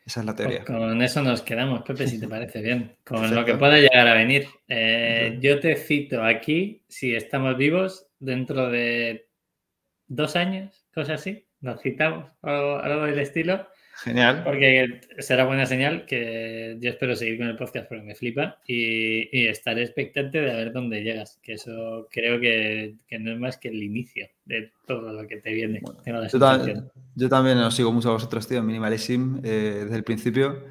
Esa es la teoría. Pues con eso nos quedamos, Pepe, si te parece bien. [LAUGHS] Con lo que pueda llegar a venir. Eh, yo te cito aquí, si estamos vivos, dentro de dos años, cosas así, nos citamos o algo del estilo. Genial. Porque será buena señal que yo espero seguir con el podcast porque me flipa y, estaré expectante de ver dónde llegas. Que eso creo que, no es más que el inicio de todo lo que te viene. yo, también os sigo mucho a vosotros, tío, Minimalism, eh, desde el principio.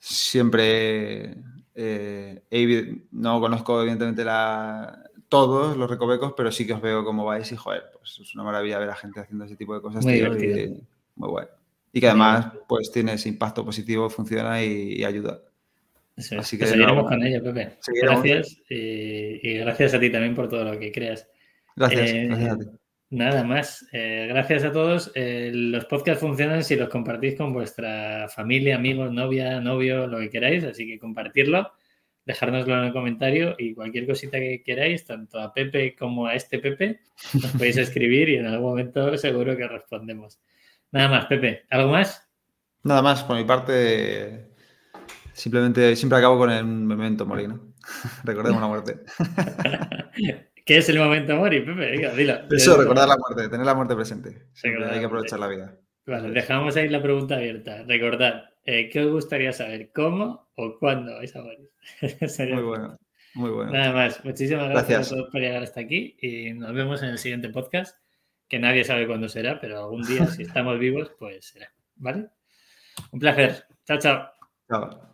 Siempre eh, no conozco, evidentemente, la, todos los recovecos, pero sí que os veo cómo vais y, joder, pues es una maravilla ver a gente haciendo ese tipo de cosas, muy tío, muy bueno y que además pues tiene ese impacto positivo, funciona y, ayuda. Así que pues seguiremos con ello, Pepe. Gracias y, gracias a ti también por todo lo que creas. Gracias, eh, gracias a ti. Nada más. Eh, gracias a todos. Eh, los podcasts funcionan si los compartís con vuestra familia, amigos, novia, novio, lo que queráis. Así que compartirlo, dejárnoslo en el comentario y cualquier cosita que queráis, tanto a Pepe como a este Pepe, nos podéis [LAUGHS] escribir y en algún momento seguro que respondemos. Nada más, Pepe. ¿Algo más? Nada más, por mi parte, simplemente siempre acabo con el momento Morino. [LAUGHS] Recordemos la muerte. [LAUGHS] ¿Qué es el momento morir, Pepe? Diga, dilo. Eso, recordar la muerte, tener la muerte presente. hay que aprovechar la vida. Vale, dejamos ahí la pregunta abierta. Recordad, eh, ¿qué os gustaría saber? ¿Cómo o cuándo vais a morir? [LAUGHS] muy bueno, muy bueno. Nada más, muchísimas gracias a todos por llegar hasta aquí y nos vemos en el siguiente podcast que nadie sabe cuándo será, pero algún día, si estamos vivos, pues será. ¿Vale? Un placer. Chao, chao. Chao.